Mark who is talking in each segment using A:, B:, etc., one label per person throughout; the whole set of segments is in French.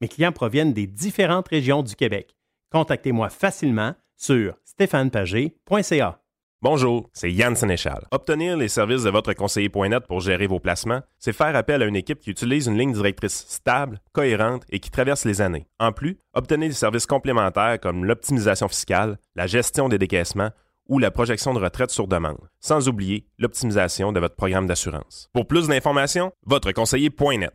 A: Mes clients proviennent des différentes régions du Québec. Contactez-moi facilement sur stéphanepagé.ca.
B: Bonjour, c'est Yann Sénéchal. Obtenir les services de votre conseiller.net pour gérer vos placements, c'est faire appel à une équipe qui utilise une ligne directrice stable, cohérente et qui traverse les années. En plus, obtenez des services complémentaires comme l'optimisation fiscale, la gestion des décaissements ou la projection de retraite sur demande, sans oublier l'optimisation de votre programme d'assurance. Pour plus d'informations, votre conseiller.net.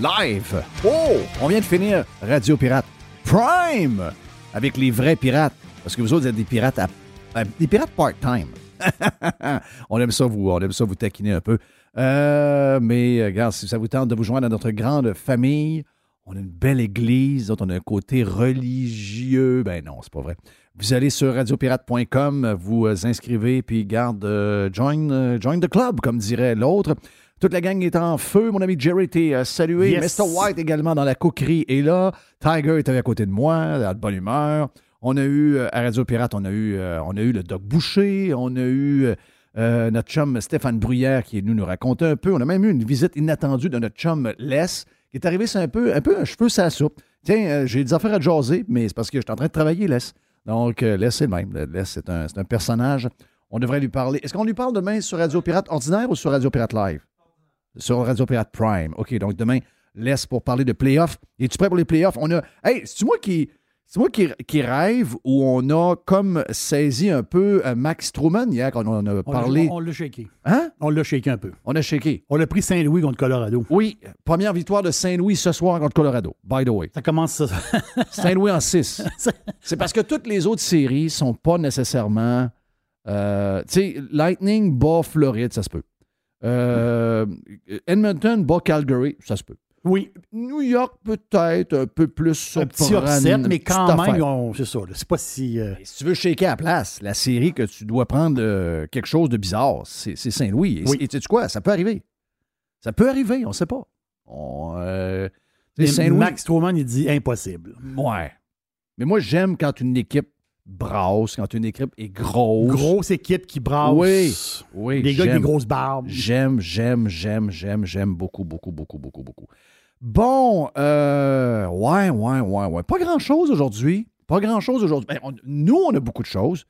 C: live. Oh, on vient de finir Radio Pirate Prime avec les vrais pirates. Parce que vous autres, vous êtes des pirates à, pirates part-time. on aime ça vous, on aime ça vous taquiner un peu. Euh, mais euh, regarde, si ça vous tente de vous joindre à notre grande famille, on a une belle église, on a un côté religieux. Ben non, c'est pas vrai. Vous allez sur radiopirate.com, vous euh, inscrivez, puis garde, euh, join, euh, join the club, comme dirait l'autre. Toute la gang est en feu. Mon ami Jerry était euh, salué.
D: Yes.
C: Mr. White également dans la coquerie est là. Tiger était à côté de moi, de bonne humeur. On a eu, euh, à Radio Pirate, on a eu, euh, on a eu le Doc Boucher. On a eu euh, notre chum Stéphane Bruyère qui est venu nous raconter un peu. On a même eu une visite inattendue de notre chum Les qui est arrivé, c'est un peu, un peu un cheveu la soupe. Tiens, euh, j'ai des affaires à jaser, mais c'est parce que je suis en train de travailler, Les. Donc, euh, Les, c'est le même. Les, c'est un, c'est un personnage. On devrait lui parler. Est-ce qu'on lui parle demain sur Radio Pirate ordinaire ou sur Radio Pirate Live? Sur Radio Pirate Prime. OK, donc demain, laisse pour parler de playoffs. Es-tu prêt pour les playoffs? On a. Hey, c'est moi qui. C'est moi qui, qui rêve où on a comme saisi un peu euh, Max Truman hier quand on en a parlé?
D: On l'a shaké.
C: Hein?
D: On l'a shaké un peu.
C: On a shaké.
D: On a pris Saint-Louis contre Colorado.
C: Oui, première victoire de Saint-Louis ce soir contre Colorado, by the way.
D: Ça commence ça.
C: Saint-Louis en 6. C'est parce que toutes les autres séries sont pas nécessairement. euh, tu sais, Lightning bat Floride, ça se peut. Euh, Edmonton bat Calgary, ça se peut.
D: Oui,
C: New York, peut-être un peu plus
D: un petit upset, mais quand même, c'est ça. là. C'est pas si. euh,
C: si tu veux shaker à la place, la série que tu dois prendre euh, quelque chose de bizarre, c'est c'est Saint-Louis. Et,
D: Oui.
C: tu sais quoi? Ça peut arriver. Ça peut arriver, on ne sait pas. On, euh, tu sais,
D: mais
C: Saint-Louis.
D: Max Truman, il dit impossible.
C: Ouais. Mais moi, j'aime quand une équipe brasse, quand une équipe est grosse.
D: Grosse équipe qui brasse.
C: Oui, oui.
D: Des gars avec des grosses barbes.
C: J'aime, j'aime, j'aime, j'aime, j'aime beaucoup, beaucoup, beaucoup, beaucoup, beaucoup. Bon, euh, ouais, ouais, ouais, ouais. Pas grand-chose aujourd'hui. Pas grand-chose aujourd'hui. Ben, nous, on a beaucoup de choses.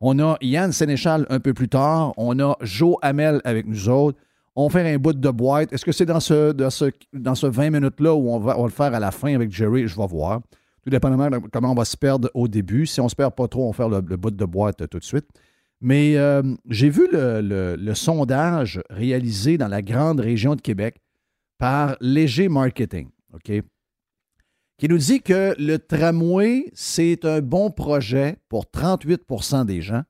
C: On a Yann Sénéchal un peu plus tard. On a Joe Hamel avec nous autres. On fait un bout de boîte. Est-ce que c'est dans ce, dans ce, dans ce 20 minutes-là où on va, on va le faire à la fin avec Jerry? Je vais voir. Tout dépendamment de comment on va se perdre au début. Si on se perd pas trop, on va faire le, bout de boîte euh, tout de suite. Mais euh, j'ai vu le sondage réalisé dans la grande région de Québec par Léger Marketing, OK? Qui nous dit que le tramway, c'est un bon projet pour 38% des gens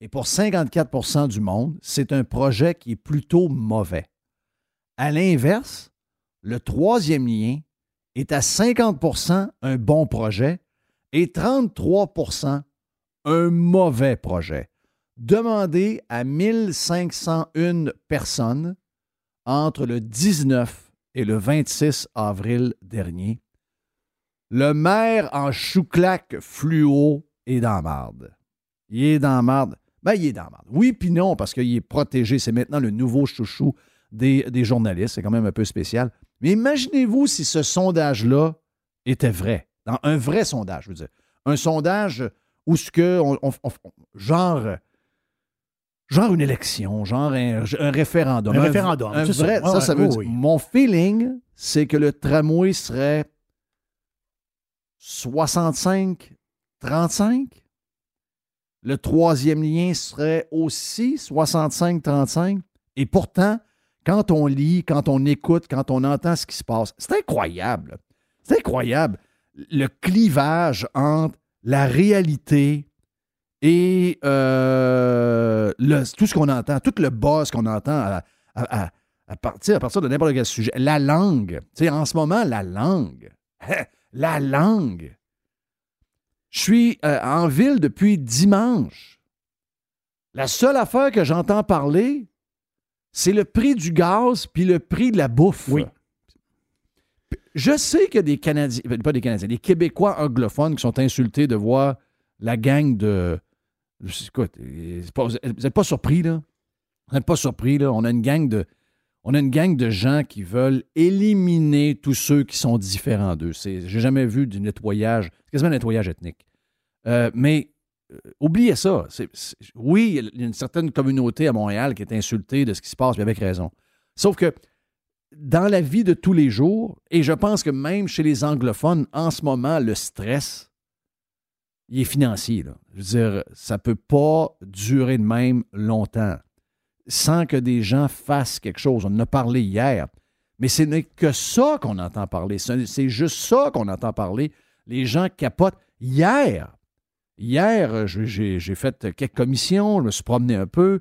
C: et pour 54% du monde, c'est un projet qui est plutôt mauvais. À l'inverse, Le troisième lien est à 50% un bon projet et 33% un mauvais projet. Demandez à 1501 personnes entre le 19 et le 26 avril dernier. Le maire en chouclac fluo est dans marde. Il est dans marde. Ben, il est dans marde. Oui, puis non, parce qu'il est protégé. C'est maintenant le nouveau chouchou des, des journalistes. C'est quand même un peu spécial. Mais imaginez-vous si ce sondage-là était vrai. Dans un vrai sondage, je veux dire. Un sondage où ce que, genre, genre une élection, genre un, référendum.
D: Un, référendum,
C: un vrai, ça. ça, veut dire, Mon feeling, c'est que le tramway serait 65-35. Le troisième lien serait aussi 65-35. Et pourtant, quand on lit, quand on écoute, quand on entend ce qui se passe, c'est incroyable. C'est incroyable. Le clivage entre la réalité et euh, tout ce qu'on entend, tout le boss qu'on entend à, partir, à partir de n'importe quel sujet. La langue. En ce moment, la langue. la langue. Je suis euh, en ville depuis dimanche. La seule affaire que j'entends parler, c'est le prix du gaz puis le prix de la bouffe.
D: Oui.
C: Je sais que des Canadiens, pas des Canadiens, des Québécois anglophones qui sont insultés de voir la gang de. Écoute, vous n'êtes pas surpris, là? Vous n'êtes pas surpris, là? On a une gang de. On a une gang de gens qui veulent éliminer tous ceux qui sont différents d'eux. J'ai jamais vu du nettoyage, c'est quasiment un nettoyage ethnique. Euh, mais oubliez ça. oui, il y a une certaine communauté à Montréal qui est insultée de ce qui se passe, mais avec raison. Sauf que dans la vie de tous les jours, et je pense que même chez les anglophones, en ce moment, le stress, il est financier. Je veux dire, ça ne peut pas durer de même longtemps sans que des gens fassent quelque chose. On en a parlé hier. Mais ce n'est que ça qu'on entend parler. C'est juste ça qu'on entend parler. Les gens capotent. Hier, Hier, j'ai fait quelques commissions, je me suis promené un peu.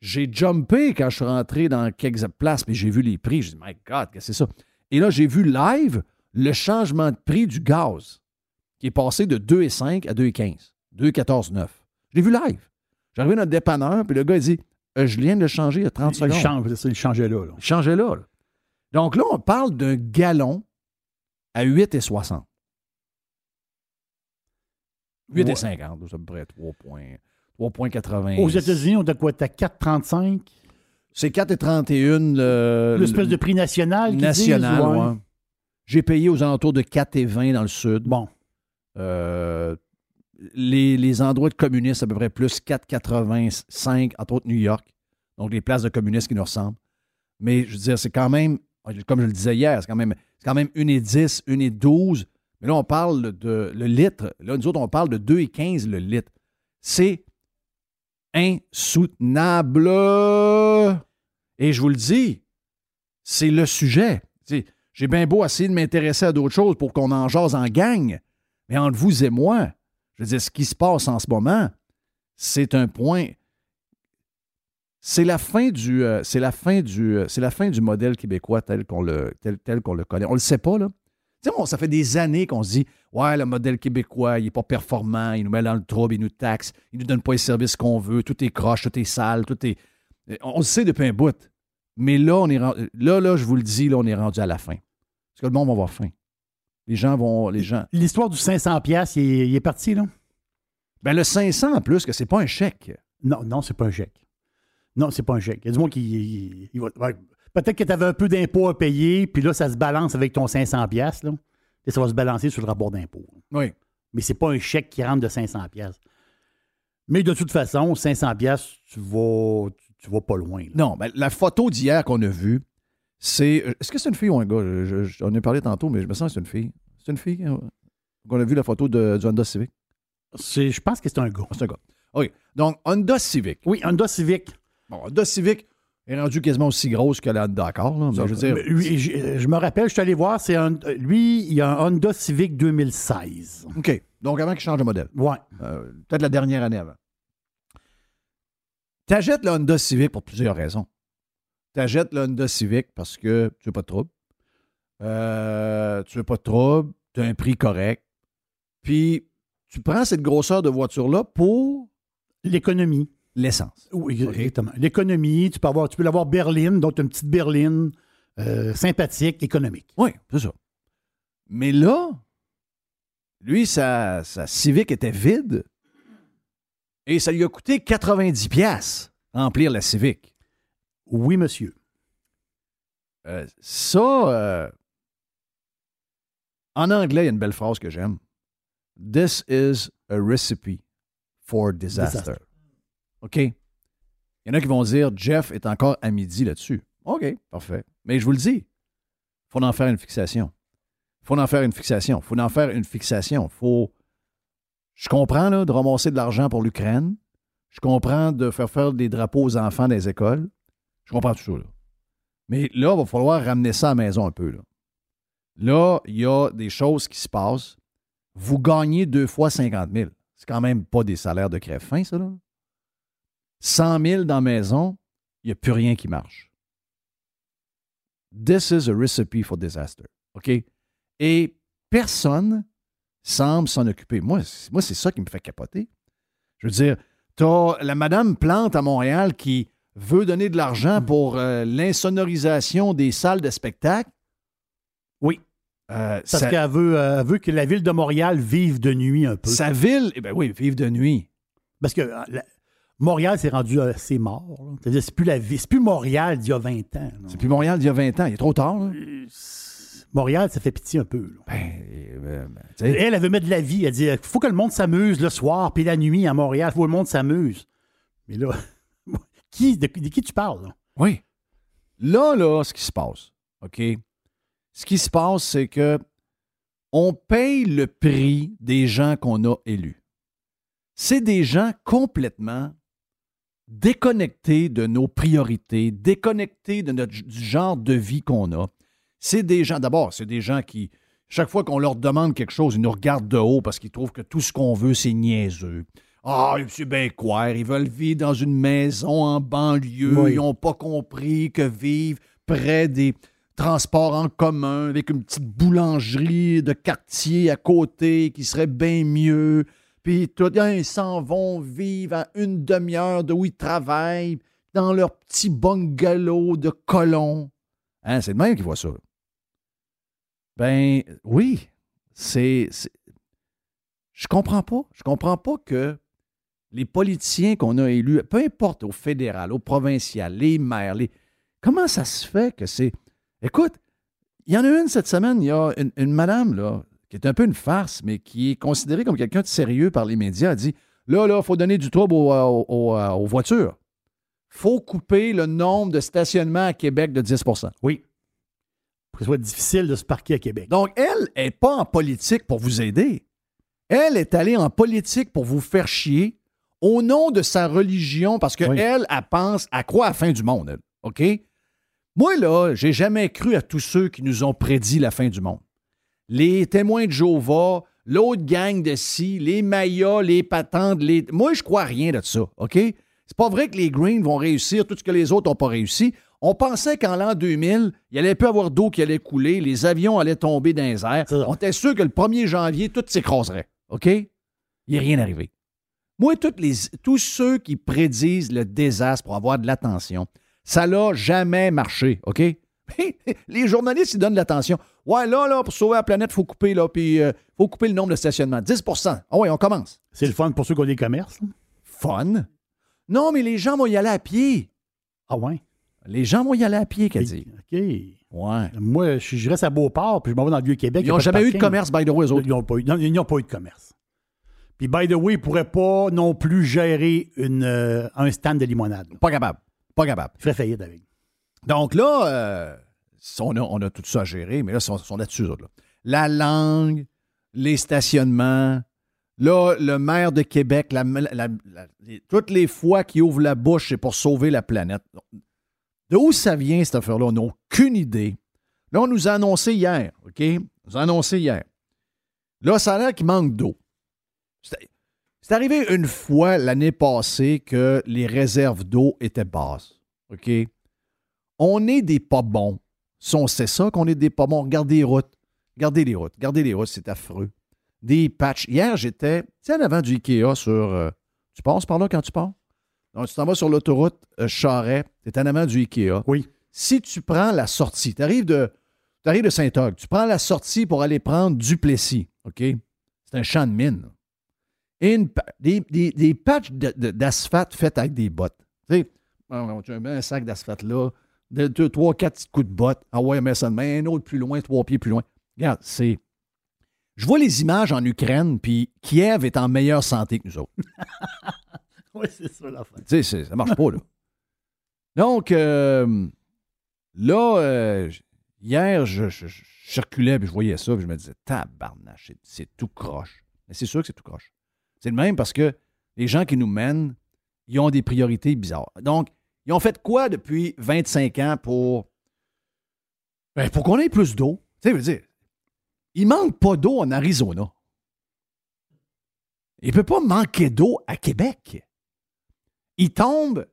C: J'ai jumpé quand je suis rentré dans quelques places, mais j'ai vu les prix. Je dit, My God, qu'est-ce que c'est ça? Et là, j'ai vu live le changement de prix du gaz, qui est passé de 2,5 à 2,15. 2,14,9. Je l'ai vu live. J'arrive dans le dépanneur, puis le gars, il dit euh, Je viens de le changer il y a 30 secondes.
D: il changeait là, là.
C: Il changeait là, là. Donc là, on parle d'un gallon à 8,60. 8,50, c'est à peu près 3,80.
D: Aux États-Unis, on a quoi? T'as 4,35?
C: C'est 4,31.
D: L'espèce de prix national.
C: National, oui. J'ai payé aux alentours de 4,20 dans le sud.
D: Bon.
C: Euh, les, les, endroits de communistes, à peu près plus 4,85, entre autres New York. Donc, les places de communistes qui nous ressemblent. Mais je veux dire, c'est quand même, comme je le disais hier, c'est quand même, quand même 1,10, 1,12 mais là, on parle de le litre. Là, nous autres, on parle de 2,15 le litre. C'est insoutenable. Et je vous le dis, c'est le sujet. J'ai bien beau essayer de m'intéresser à d'autres choses pour qu'on en jase en gang. Mais entre vous et moi, je veux dire, ce qui se passe en ce moment, c'est un point. C'est la fin du, euh, c'est la fin du, euh, c'est la fin du modèle québécois tel qu'on le, connaît. On le sait pas là ça fait des années qu'on se dit Ouais, le modèle québécois, il n'est pas performant, il nous met dans le trouble, il nous taxe, il nous donne pas les services qu'on veut, tout est croche, tout est sale, tout est. On le sait depuis un bout. Mais là, on est là, là, je vous le dis, là, on est rendu à la fin. Parce que le monde va avoir faim. Les gens vont. Les gens.
D: L'histoire du 500$, il est, parti, là?
C: Ben, le 500 en plus, que c'est pas un chèque.
D: Non, non, c'est pas un chèque. Non, c'est pas un chèque. Il y a du monde qui. Il, va, Peut-être que tu avais un peu d'impôts à payer, puis là, ça se balance avec ton 500 pièces là. Et ça va se balancer sur le rapport d'impôt.
C: Oui.
D: Mais c'est pas un chèque qui rentre de 500 pièces. Mais de toute façon, 500 pièces, tu vas, tu, vas pas loin.
C: Non, mais la photo d'hier qu'on a vue, c'est... Est-ce que c'est une fille ou un gars? J'en ai parlé tantôt, mais je me sens que c'est une fille. C'est une fille hein? qu'on a vu la photo de, du Honda Civic?
D: Je pense que c'est un gars.
C: C'est un gars. OK. Donc, Honda Civic.
D: Oui, Honda Civic.
C: Bon, Honda Civic, est rendu quasiment aussi grosse que la Dakar. Là, je, veux dire...
D: je, me rappelle, je suis allé voir, c'est un, lui, il a un Honda Civic 2016.
C: OK. Donc avant qu'il change de modèle.
D: Ouais.
C: Euh, peut-être la dernière année avant. Tu achètes le Honda Civic pour plusieurs raisons. Tu achètes le Honda Civic parce que tu n'as pas de trouble. euh, tu veux pas de trouble, tu as un prix correct. Puis tu prends cette grosseur de voiture-là pour
D: L'économie.
C: L'essence.
D: Oui, exactement. L'économie, tu peux avoir, tu peux l'avoir berline, donc une petite berline euh, sympathique, économique.
C: Oui, c'est ça. Mais là, lui, sa, sa Civic était vide et ça lui a coûté 90 pièces remplir la Civic.
D: Oui, monsieur.
C: Euh, ça, euh, en anglais, il y a une belle phrase que j'aime. This is a recipe for disaster.
D: Disaster.
C: OK? Il y en a qui vont dire Jeff est encore à midi là-dessus. OK, parfait. Mais je vous le dis, il faut en faire une fixation. Il faut en faire une fixation. Il faut en faire une fixation. faut. Je comprends de ramasser de l'argent pour l'Ukraine. Je comprends de faire faire des drapeaux aux enfants des écoles. Je comprends tout ça. Mais là, il va falloir ramener ça à la maison un peu. Là, là il y a des choses qui se passent. Vous gagnez deux fois 50 000. C'est quand même pas des salaires de crève-fin, ça. Là. 100 000 dans la maison, il n'y a plus rien qui marche. This is a recipe for disaster. OK? Et personne semble s'en occuper. Moi, c'est- moi c'est ça qui me fait capoter. Je veux dire, t'as la Madame Plante à Montréal qui veut donner de l'argent pour euh, l'insonorisation des salles de spectacle.
D: Oui.
C: Euh,
D: Parce qu'elle veut, euh, veut que la ville de Montréal vive de nuit un peu.
C: sa ville, eh ben oui, vive de nuit.
D: Parce que la- Montréal s'est rendu assez mort. là. C'est-à-dire, c'est plus la vie, c'est plus Montréal d'il y a 20 ans.
C: C'est plus Montréal d'il y a 20 ans. Il est trop tard. là.
D: Montréal, ça fait pitié un peu.
C: Ben, euh, ben, sais,
D: Elle, elle veut mettre de la vie. Elle dit il faut que le monde s'amuse le soir puis la nuit à Montréal. Il faut que le monde s'amuse. Mais là, qui, de, de qui tu parles? là?
C: Oui. Là, là, ce qui se passe, OK? Ce qui se passe, c'est que on paye le prix des gens qu'on a élus. C'est des gens complètement déconnectés de nos priorités, déconnectés de notre, du genre de vie qu'on a. C'est des gens, d'abord, c'est des gens qui, chaque fois qu'on leur demande quelque chose, ils nous regardent de haut parce qu'ils trouvent que tout ce qu'on veut, c'est niaiseux. Ah, c'est bien quoi, ils veulent vivre dans une maison en banlieue,
D: Oui.
C: ils n'ont pas compris que vivre près des transports en commun avec une petite boulangerie de quartier à côté qui serait bien mieux. Puis tout, ils s'en vont vivre à une demi-heure de où ils travaillent, dans leur petit bungalow de colons. Hein, c'est le même qui voit ça. Ben oui, c'est. c'est- Je comprends pas. Je comprends pas que les politiciens qu'on a élus, peu importe au fédéral, au provincial, les maires, les... comment ça se fait que c'est. Écoute, il y en a une cette semaine, il y a une, une madame, là, qui est un peu une farce, mais qui est considérée comme quelqu'un de sérieux par les médias, elle dit là, là, il faut donner du trouble aux, aux- aux- aux voitures. faut couper le nombre de stationnements à Québec de 10%
D: Oui. Pour que ce soit difficile de se parquer à Québec.
C: Donc, elle n'est pas en politique pour vous aider. Elle est allée en politique pour vous faire chier au nom de sa religion parce qu'elle,
D: Oui.
C: elle, elle pense, à croit à la fin du monde, elle. OK? Moi, là, j'ai jamais cru à tous ceux qui nous ont prédit la fin du monde. Les témoins de Jéhovah, l'autre gang de ci, les Mayas, les patentes, les. Moi, je crois rien de ça, OK? C'est pas vrai que les Greens vont réussir tout ce que les autres n'ont pas réussi. On pensait qu'en l'an 2000, il allait plus avoir d'eau qui allait couler, les avions allaient tomber dans les airs. On était sûr que le 1er janvier, tout s'écraserait. OK? Il n'est rien arrivé. Moi, toutes les, tous ceux qui prédisent le désastre pour avoir de l'attention, ça n'a jamais marché. OK? les journalistes, ils donnent de l'attention. Ouais, là, là, pour sauver la planète, il faut couper, là, puis euh, faut couper le nombre de stationnements. 10 Ah oui, on commence.
D: C'est le fun pour ceux qui ont des commerces. là.
C: Fun. Non, mais les gens vont y aller à pied.
D: Ah ouais?
C: Les gens vont y aller à pied, qu'elle dit.
D: OK.
C: Ouais.
D: Moi, je, je reste à Beauport, puis je m'en vais dans le Vieux-Québec.
C: Ils n'ont jamais eu de commerce, by the way, eux autres.
D: Ils n'ont pas, eu- pas de commerce. Puis, by the way, ils ne pourraient pas non plus gérer une, euh, un stand de limonade.
C: Pas capable. Pas capable.
D: Ils feraient faillite avec.
C: Donc là, euh, on, a, on tout ça à gérer, mais là, sont, sont là-dessus. La langue, les stationnements. Là, le maire de Québec, toutes les fois qu'il ouvre la bouche, c'est pour sauver la planète. De où ça vient, cette affaire-là? On n'a aucune idée. Là, on nous a annoncé hier, OK? On nous a annoncé hier. Là, ça a l'air qu'il manque d'eau. C'est arrivé une fois l'année passée que les réserves d'eau étaient basses, OK? on est des pas bons Si on sait ça, qu'on est des pas bons, regardez les routes. Regardez les routes. Regardez les routes, c'est affreux. Des patchs. Hier, j'étais, tu sais, en avant du Ikea sur. euh, tu passes par là quand tu pars? Donc, tu t'en vas sur l'autoroute euh, Charret, tu es en avant du Ikea.
D: Oui.
C: Si tu prends la sortie, tu arrives de, t'arrives de Saint-Og, tu prends la sortie pour aller prendre Duplessis, OK? C'est un champ de mine. Et une des, des, des patchs de- de- d'asphalte faits avec des bottes. Tu sais, on- un sac d'asphalte là, de, deux, trois, quatre petits coups de botte. Ah ouais, mets ça un autre plus loin, trois pieds plus loin. Regarde, c'est. Je vois les images en Ukraine, puis Kiev est en meilleure santé que nous autres.
D: Oui, c'est ça l'affaire.
C: Tu sais, ça marche pas, là. Donc, euh, là, euh, hier, je, je- je circulais, puis je voyais ça, puis je me disais, tabarnache, c'est- c'est tout croche. Mais c'est sûr que c'est tout croche. C'est le même parce que les gens qui nous mènent, ils ont des priorités bizarres. Donc, ils ont fait quoi depuis 25 ans pour, ben, pour qu'on ait plus d'eau? Tu sais, veux dire, il manque pas d'eau en Arizona. Il ne peut pas manquer d'eau à Québec. Il tombe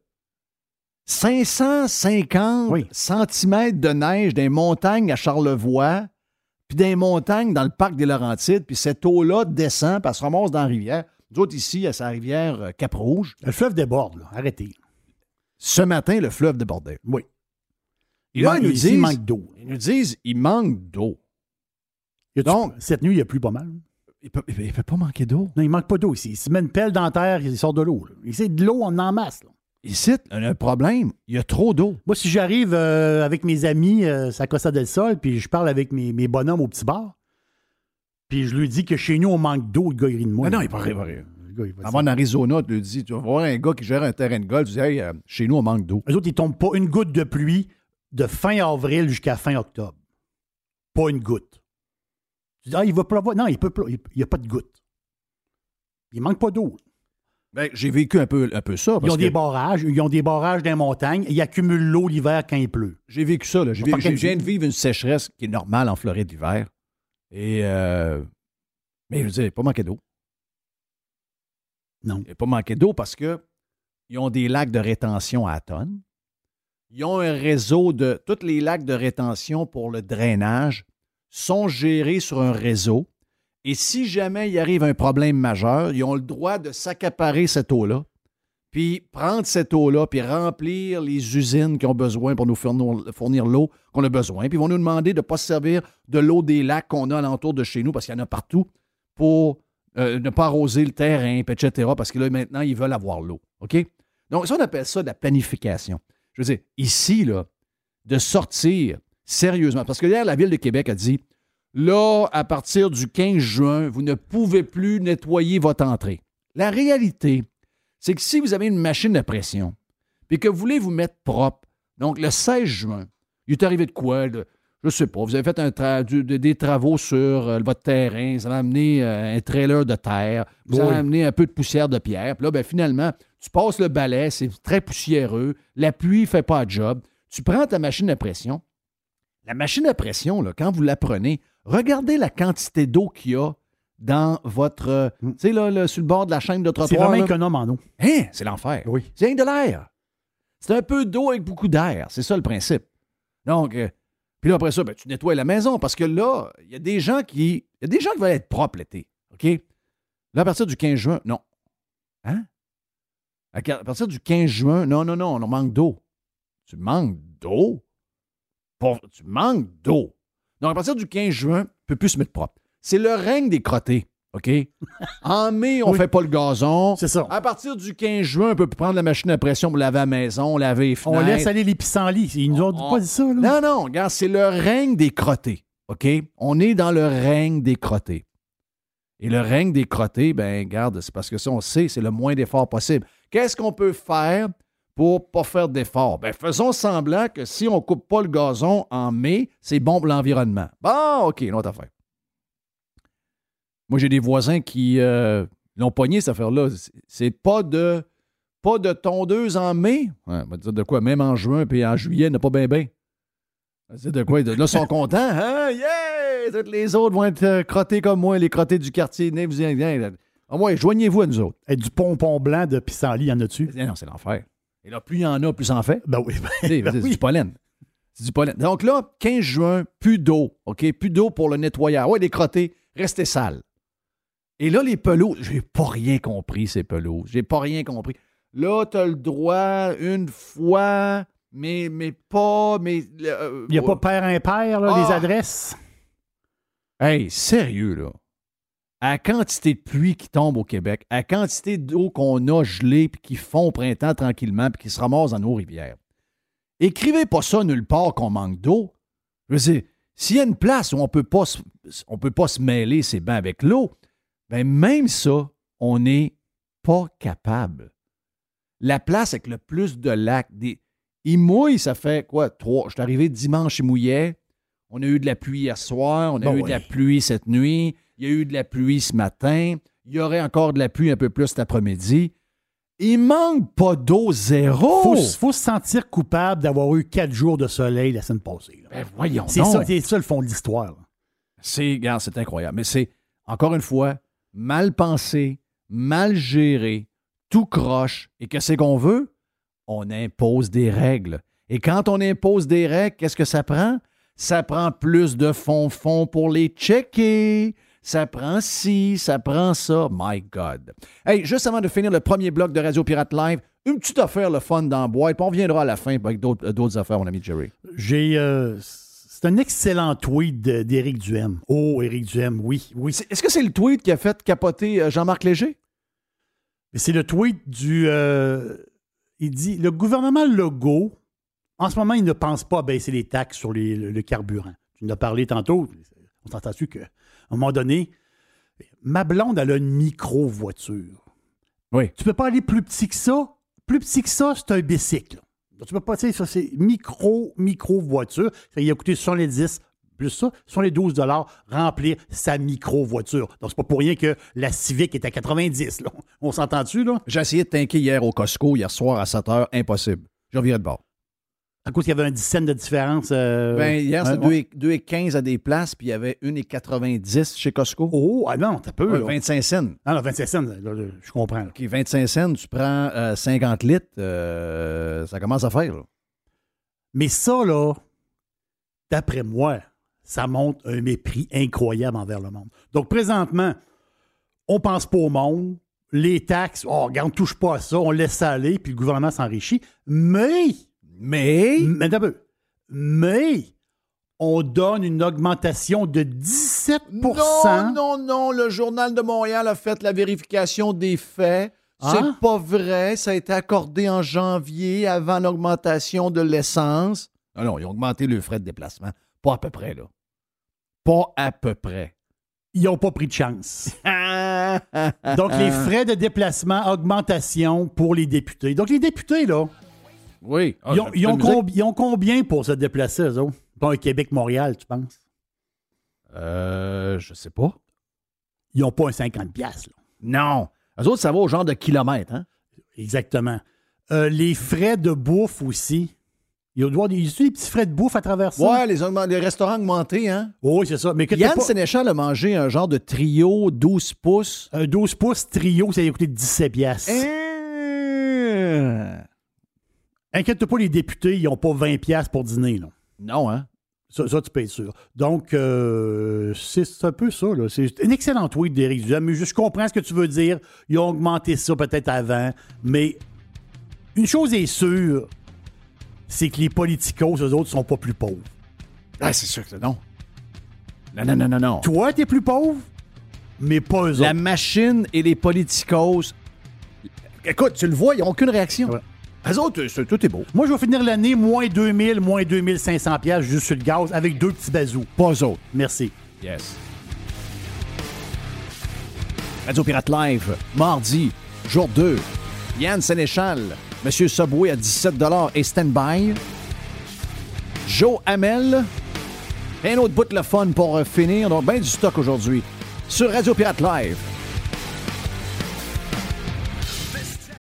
C: 550
D: Oui.
C: cm de neige des montagnes à Charlevoix, puis des montagnes dans le parc des Laurentides, puis cette eau-là descend, puis elle se ramasse dans la rivière. Nous autres, ici, à sa rivière euh, Cap-Rouge,
D: Le fleuve déborde, là. Arrêtez.
C: Ce matin, le fleuve débordait.
D: Oui.
C: Et là, ils nous
D: ici, il
C: disent,
D: manque d'eau.
C: ils nous disent, il manque d'eau. Donc-
D: cette nuit, il y a plus pas mal.
C: Il il peut- il peut pas manquer d'eau.
D: Non, il manque pas d'eau ici. Il se met une pelle dans la terre, il sort de l'eau. Ici, de l'eau, on en masse. là.
C: Ici, un problème. Il y a trop d'eau.
D: Moi, si j'arrive euh, avec mes amis, euh, à Costa del Sol, puis je parle avec mes, mes bonhommes au petit bar, puis je lui dis que chez nous, on manque d'eau, le gars, il rit de moi.
C: Ah non, il paraît vrai.
D: Le gars, il va
C: Avant en Arizona, tu lui dis, tu vas voir un gars qui gère un terrain de golf, tu dis, hey, euh, chez nous, on manque d'eau.
D: Eux autres, ils tombent pas une goutte de pluie de fin avril jusqu'à fin octobre. Pas une goutte. Tu dis, ah, il va pleuvoir. Non, il peut pleu- il n'y a pas de goutte. Il manque pas d'eau.
C: Ben, j'ai vécu un peu, un peu ça.
D: Ils ont des barrages, ils ont des barrages dans les montagnes, et ils accumulent l'eau l'hiver quand il pleut.
C: J'ai vécu ça. Là. J'ai vécu- je viens
D: de-
C: vivre une sécheresse qui est normale en Floride l'hiver. Et. euh, mais je veux dire, pas manqué d'eau.
D: Non.
C: Il pas manqué d'eau parce que ils ont des lacs de rétention à tonnes. Ils ont un réseau de. Tous les lacs de rétention pour le drainage sont gérés sur un réseau. Et si jamais il arrive un problème majeur, ils ont le droit de s'accaparer cette eau-là, puis prendre cette eau-là, puis remplir les usines qui ont besoin pour nous fournir, fournir l'eau qu'on a besoin. Puis ils vont nous demander de ne pas se servir de l'eau des lacs qu'on a alentour de chez nous, parce qu'il y en a partout, pour euh, ne pas arroser le terrain, etc., parce que là, maintenant, ils veulent avoir l'eau. OK? Donc, ça, on appelle ça de la planification. Je veux dire, ici, là, de sortir sérieusement, parce que hier, la Ville de Québec a dit, là, à partir du 15 juin, vous ne pouvez plus nettoyer votre entrée. La réalité, c'est que si vous avez une machine à pression, puis que vous voulez vous mettre propre, donc le 16 juin, il est arrivé de quoi? Je ne sais pas, vous avez fait un tra- du- de- des travaux sur euh, votre terrain, vous avez amené euh, un trailer de terre, vous avez amené un peu de poussière de pierre, puis là, ben, finalement, tu passes le balai, c'est très poussiéreux, la pluie ne fait pas le job, tu prends ta machine à pression. La machine à pression, là, quand vous la prenez, regardez la quantité d'eau qu'il y a dans votre. euh, Tu sais, là, là, sur le bord de la chaîne de
D: C'est
C: trottoir.
D: vraiment
C: là.
D: économe en eau.
C: Hein, c'est l'enfer.
D: Oui.
C: C'est rien de l'air. C'est un peu d'eau avec beaucoup d'air. C'est ça le principe. Donc, euh, puis là, après ça, ben, tu nettoies la maison parce que là, il y a des gens qui. Il y a des gens qui veulent être propres l'été. OK? Là, à partir du 15 juin, non. Hein? À partir du 15 juin, non, non, non, on manque d'eau. Tu manques d'eau? Tu manques d'eau. Donc, à partir du 15 juin, tu ne peux plus se mettre propre. C'est le règne des crottés. OK? En mai, on ne
D: Oui.
C: fait pas le gazon.
D: C'est ça.
C: À partir du 15 juin, on peut prendre la machine à pression pour laver la maison, laver les
D: On
C: fenêtres.
D: laisse aller les pissenlits. Ils nous ont
C: On-
D: pas dit ça, là.
C: Non, non, regarde, c'est le règne des crottés. OK? On est dans le règne des crottés. Et le règne des crottés, ben, regarde, c'est parce que ça, on sait, c'est le moins d'efforts possible. Qu'est-ce qu'on peut faire pour pas faire d'efforts? Ben, faisons semblant que si on coupe pas le gazon en mai, c'est bon pour l'environnement. Bon, OK, une autre affaire. Moi, j'ai des voisins qui euh, l'ont pogné, cette affaire-là. C'est- C'est pas de pas de tondeuse en mai. Ouais, on va dire de quoi? Même en juin puis en juillet, n'a pas bien bien. C'est de quoi? De- Là, ils sont contents. Hein? Yeah! Toutes les autres vont être euh, crottés comme moi, les crottés du quartier. Venez, vous. Ah ouais, joignez-vous à nous autres.
D: Et du pompon blanc de pissenlit, y en a-tu?
C: Eh Non, c'est l'enfer. Et là, plus il y en a, plus ça en fait.
D: Ben oui.
C: Sais,
D: Ben
C: c'est
D: oui.
C: du pollen. C'est du pollen. Donc là, 15 juin, plus d'eau. OK? Plus d'eau pour le nettoyage. Ouais, les crottés, restez sales. Et là, les pelouses, j'ai pas rien compris, ces pelouses. J'ai pas rien compris. Là, tu as le droit une fois, mais, mais pas. Mais,
D: euh, Il n'y a pas père impair, là, les ah! adresses?
C: Hey, sérieux, là. À la quantité de pluie qui tombe au Québec, à la quantité d'eau qu'on a gelée puis qui fond au printemps tranquillement puis qui se ramasse dans nos rivières. Écrivez pas ça nulle part qu'on manque d'eau. Je veux dire, s'il y a une place où on peut pas on peut pas se mêler c'est bien avec l'eau, ben même ça, on n'est pas capable. La place avec le plus de lacs, des, il mouille, ça fait quoi? Trois. Je suis arrivé dimanche, il mouillait. On a eu de la pluie hier soir, on a eu de la pluie cette nuit, il y a eu de la pluie ce matin, il y aurait encore de la pluie un peu plus cet après-midi. Il manque pas d'eau zéro.
D: Faut, faut se sentir coupable d'avoir eu quatre jours de soleil la semaine passée.
C: Ben voyons
D: c'est ça, le fond de l'histoire.
C: C'est, c'est incroyable. Mais c'est, encore une fois, mal pensé, mal géré, tout croche. Et que c'est qu'on veut? On impose des règles. Et quand on impose des règles, qu'est-ce que ça prend? ça prend plus de fonds-fonds pour les checker. Ça prend ci, ça prend ça. My God. Hey, juste avant de finir le premier bloc de Radio Pirate Live, une petite affaire, le fun dans boîte, puis on reviendra à la fin avec d'autres affaires, mon ami Jerry.
D: J'ai. Euh, c'est un excellent tweet d'Éric Duhem. Oh, Éric Duhem, oui. oui.
C: Est-ce que c'est le tweet qui a fait capoter euh, Jean-Marc Léger?
D: C'est le tweet du. Euh, il dit Le gouvernement Legault en ce moment, ils ne pensent pas à baisser les taxes sur le, carburant. Tu nous as parlé tantôt. On s'entend su qu'à un moment donné, ma blonde, elle a une micro-voiture.
C: Oui.
D: Tu peux pas aller plus petit que ça? Plus petit que ça, c'est un bicycle. Tu peux pas, dire ça, c'est micro, micro-voiture. Ça y a coûté 70 plus ça, sur les 12 remplir sa micro-voiture. Donc, c'est pas pour rien que la Civic est à 90. On s'entend-tu, là?
C: J'ai essayé de tanker hier au Costco, hier soir à 7 h. Impossible. Je reviens de bord.
D: À cause qu'il y avait un 10 cents de différence. Euh,
C: ben, hier, c'était 2,15 à des places, puis il y avait 1,90 chez Costco.
D: Oh, ah non, t'as peu.
C: 25 cents.
D: Ah non, 25 cents, je comprends.
C: OK, 25 cents, tu prends 50 euh, litres, euh, ça commence à faire.
D: Mais ça, là, d'après moi, ça montre un mépris incroyable envers le monde. Donc, présentement, on pense pas au monde. Les taxes, oh, regarde, touche pas à ça, on laisse ça aller, puis le gouvernement s'enrichit. Mais
C: mais.
D: Mais, on donne une augmentation de 17%
C: Non, non, non. Le Journal de Montréal a fait la vérification des faits. C'est hein? pas vrai. Ça a été accordé en janvier avant l'augmentation de l'essence. Non, non, ils ont augmenté le frais de déplacement. Pas à peu près, là. Pas à peu près.
D: Ils n'ont pas pris de chance. Donc, les frais de déplacement, augmentation pour les députés. Donc, les députés, là,
C: oui.
D: Ah, ils, ont, combien pour se déplacer, eux autres? Pas un Québec-Montréal, tu penses?
C: Euh, je sais pas.
D: Ils n'ont pas un 50 pièces
C: Non. Eux autres, ça va au genre de kilomètres, hein?
D: Exactement. Euh, les frais de bouffe aussi. Il y a des petits frais de bouffe à travers ça?
C: Ouais, les, les restaurants augmentés, hein?
D: Oui, c'est ça. Mais
C: Yann Sénéchal a mangé un genre de trio 12 pouces.
D: Un 12 pouces trio, ça a coûté 17 pièces. Inquiète pas, les députés, ils n'ont pas 20$ pour dîner. Là.
C: Non, hein?
D: Ça, tu peux être sûr. Donc, euh, c'est un peu ça. C'est un excellent tweet d'Éric Duhem. je comprends ce que tu veux dire. Ils ont augmenté ça peut-être avant. Mais une chose est sûre, c'est que les politicos, eux autres, sont pas plus pauvres.
C: Ah, c'est sûr que non. Non, non, non, non, non.
D: Toi, t'es plus pauvre, mais pas eux
C: La machine et les politicos. Écoute, tu le vois, ils n'ont aucune réaction. Les autres, tout est beau.
D: Moi, je vais finir l'année moins 2000, moins 2500 pièces juste sur le gaz avec deux petits bazous.
C: Pas eux autres.
D: Merci.
C: Yes. Radio Pirate Live, mardi, jour 2. Yann Sénéchal, Monsieur Subway à 17 et stand-by. Joe Hamel. Un autre bout de le fun pour finir. Donc, bien du stock aujourd'hui. Sur Radio Pirate Live.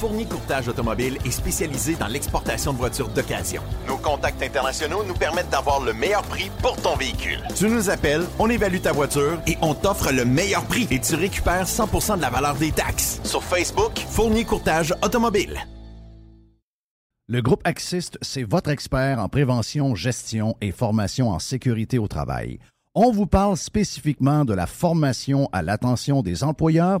E: Fournier Courtage Automobile est spécialisé dans l'exportation de voitures d'occasion. Nos contacts internationaux nous permettent d'avoir le meilleur prix pour ton véhicule. Tu nous appelles, on évalue ta voiture et on t'offre le meilleur prix et tu récupères 100% de la valeur des taxes. Sur Facebook, Fournier Courtage Automobile.
C: Le groupe Axist, c'est votre expert en prévention, gestion et formation en sécurité au travail. On vous parle spécifiquement de la formation à l'attention des employeurs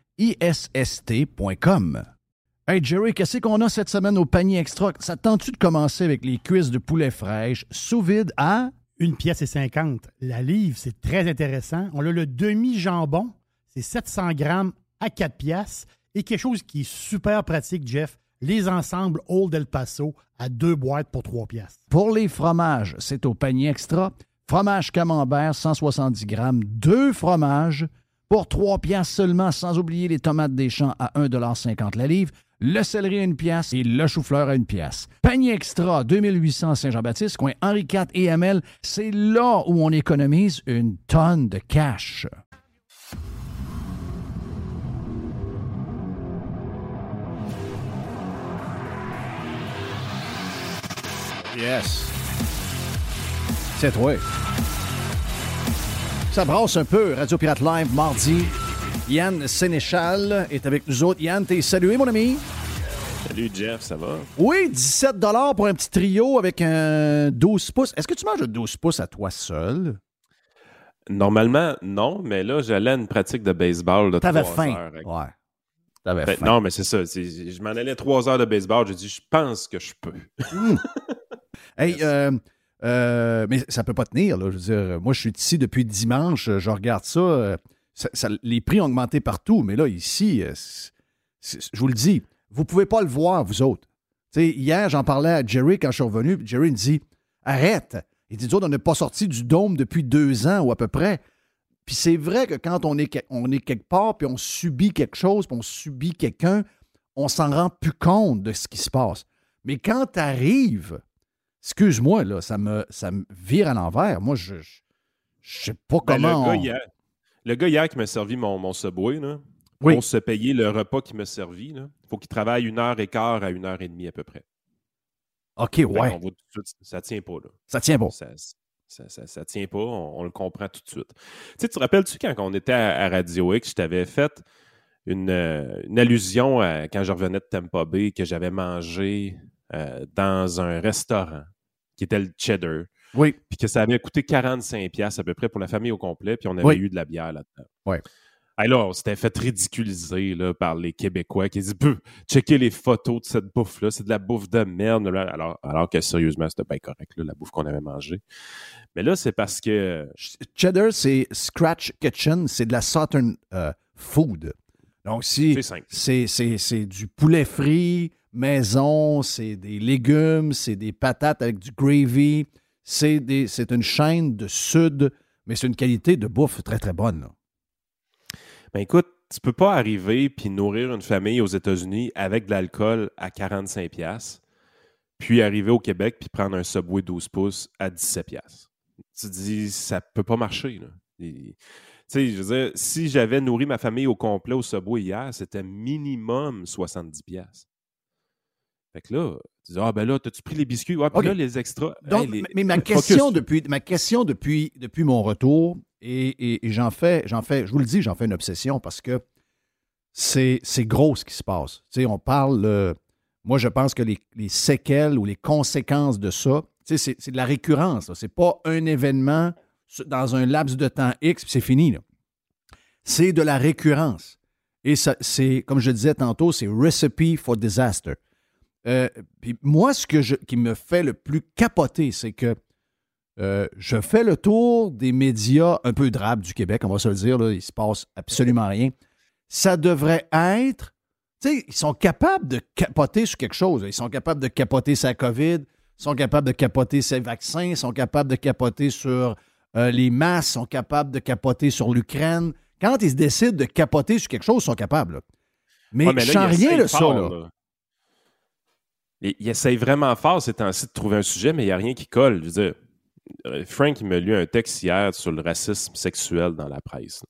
C: A-C-C-I-S-S-T.com. Hey Jerry, qu'est-ce qu'on a cette semaine au panier extra? Ça tente-tu de commencer avec les cuisses de poulet fraîche sous vide à?
D: Une pièce et 50. La livre, c'est très intéressant. On a le demi-jambon, c'est 700 grammes à 4 pièces. Et quelque chose qui est super pratique, Jeff, les ensembles Old El Paso à deux boîtes pour 3 pièces.
C: Pour les fromages, c'est au panier extra. Fromage camembert, 170 grammes, deux fromages pour 3 pièces seulement, sans oublier les tomates des champs à 1,50 la livre, le céleri à une pièce et le chou-fleur à une pièce. Panier extra, 2800 Saint-Jean-Baptiste, coin Henri IV et ML, c'est là où on économise une tonne de cash. Yes. C'est toi. Ça brasse un peu. Radio Pirate Live, mardi. Yann Sénéchal est avec nous autres. Yann, t'es salué, mon ami?
B: Salut, Jeff, ça va?
C: Oui, 17 pour un petit trio avec un 12 pouces. Est-ce que tu manges un 12 pouces à toi seul?
B: Normalement, non, mais là, j'allais à une pratique de baseball de
C: T'avais faim.
B: heures.
C: Ouais. T'avais
B: Ben,
C: faim.
B: non, mais c'est ça. Je m'en allais trois heures de baseball. J'ai dit, je pense que je peux.
C: Hey, euh, euh, mais ça peut pas tenir, là. Je veux dire, moi, je suis ici depuis dimanche, je regarde ça, euh, les prix ont augmenté partout, mais là, ici, euh, je vous le dis, vous pouvez pas le voir, vous autres. Hier, j'en parlais à Jerry quand je suis revenu, Jerry me dit Arrête! Il dit on n'est pas sorti du dôme depuis deux ans ou à peu près. Puis c'est vrai que quand on est, on est quelque part, puis on subit quelque chose, puis on subit quelqu'un, on s'en rend plus compte de ce qui se passe. Mais quand tu arrives, excuse-moi, là, ça me, ça me vire à l'envers. Moi, je je sais pas
B: Ben,
C: comment.
B: le, gars
C: on-
B: hier, le gars hier qui m'a servi mon, mon Subway, là,
C: Oui.
B: pour se payer le repas qu'il m'a servi, il faut qu'il travaille une heure et quart à une heure et demie à peu près.
C: OK,
B: Fait
C: ouais,
B: voit tout de suite, ça tient pas. Là.
C: ça tient bon.
B: Ça, ça, ça- ça tient pas, on, on le comprend tout de suite. Tu sais, tu te rappelles-tu quand on était à, à Radio X, je t'avais fait une, euh, une allusion à quand je revenais de Tampa Bay, que j'avais mangé euh, dans un restaurant qui était le Cheddar,
C: Oui,
B: puis que ça avait coûté 45$ piastres à peu près pour la famille au complet, puis on avait
C: Oui.
B: eu de la bière là-dedans.
C: Oui.
B: Là, on s'était fait ridiculiser là, par les Québécois qui disaient Peu, checker les photos de cette bouffe-là, c'est de la bouffe de merde. Alors, alors que sérieusement, c'était bien correct, là, la bouffe qu'on avait mangée. Mais là, c'est parce que
C: Cheddar, c'est Scratch Kitchen, c'est de la Southern euh, food. Donc, si
B: c'est
C: du poulet frit, maison, c'est des légumes, c'est des patates avec du gravy, c'est, une chaîne de sud, mais c'est une qualité de bouffe très, très bonne.
B: Ben écoute, tu peux pas arriver puis nourrir une famille aux États-Unis avec de l'alcool à 45$, piastres, puis arriver au Québec puis prendre un Subway 12 pouces à 17$. piastres. Tu dis, ça peut pas marcher. Là. Je veux si j'avais nourri ma famille au complet au Subway hier, c'était minimum 70$. Fait que là, tu dis, ah ben là, t'as-tu pris les biscuits? Ouais, puis là, les extras.
C: Donc,
B: hey, les-
C: mais- ma
B: focus.
C: question, depuis, ma question depuis, depuis mon retour, et, et- et j'en fais, j'en fais, je vous le dis, j'en fais une obsession parce que c'est, c'est gros ce qui se passe. Tu sais, on parle, euh, moi je pense que les, les séquelles ou les conséquences de ça, tu sais, c'est, c'est de la récurrence. C'est pas un événement dans un laps de temps X, puis c'est fini. là. C'est de la récurrence. Et ça, c'est, comme je disais tantôt, c'est recipe for disaster. Euh, puis moi, ce que je, qui me fait le plus capoter, c'est que euh, je fais le tour des médias un peu drabes du Québec, on va se le dire, là, il se passe absolument rien. Ça devrait être, sais, ils sont capables de capoter sur quelque chose. Ils sont capables de capoter sa COVID, ils sont capables de capoter ses vaccins, ils sont capables de capoter sur euh, les masses, ils sont capables de capoter sur l'Ukraine. Quand ils se décident de capoter sur quelque chose, ils sont capables. Mais, je sens rien de ça. Là.
B: Il, essaye vraiment fort ces temps-ci de trouver un sujet, mais il n'y a rien qui colle. Je veux dire, euh, Frank, il m'a lu un texte hier sur le racisme sexuel dans la presse.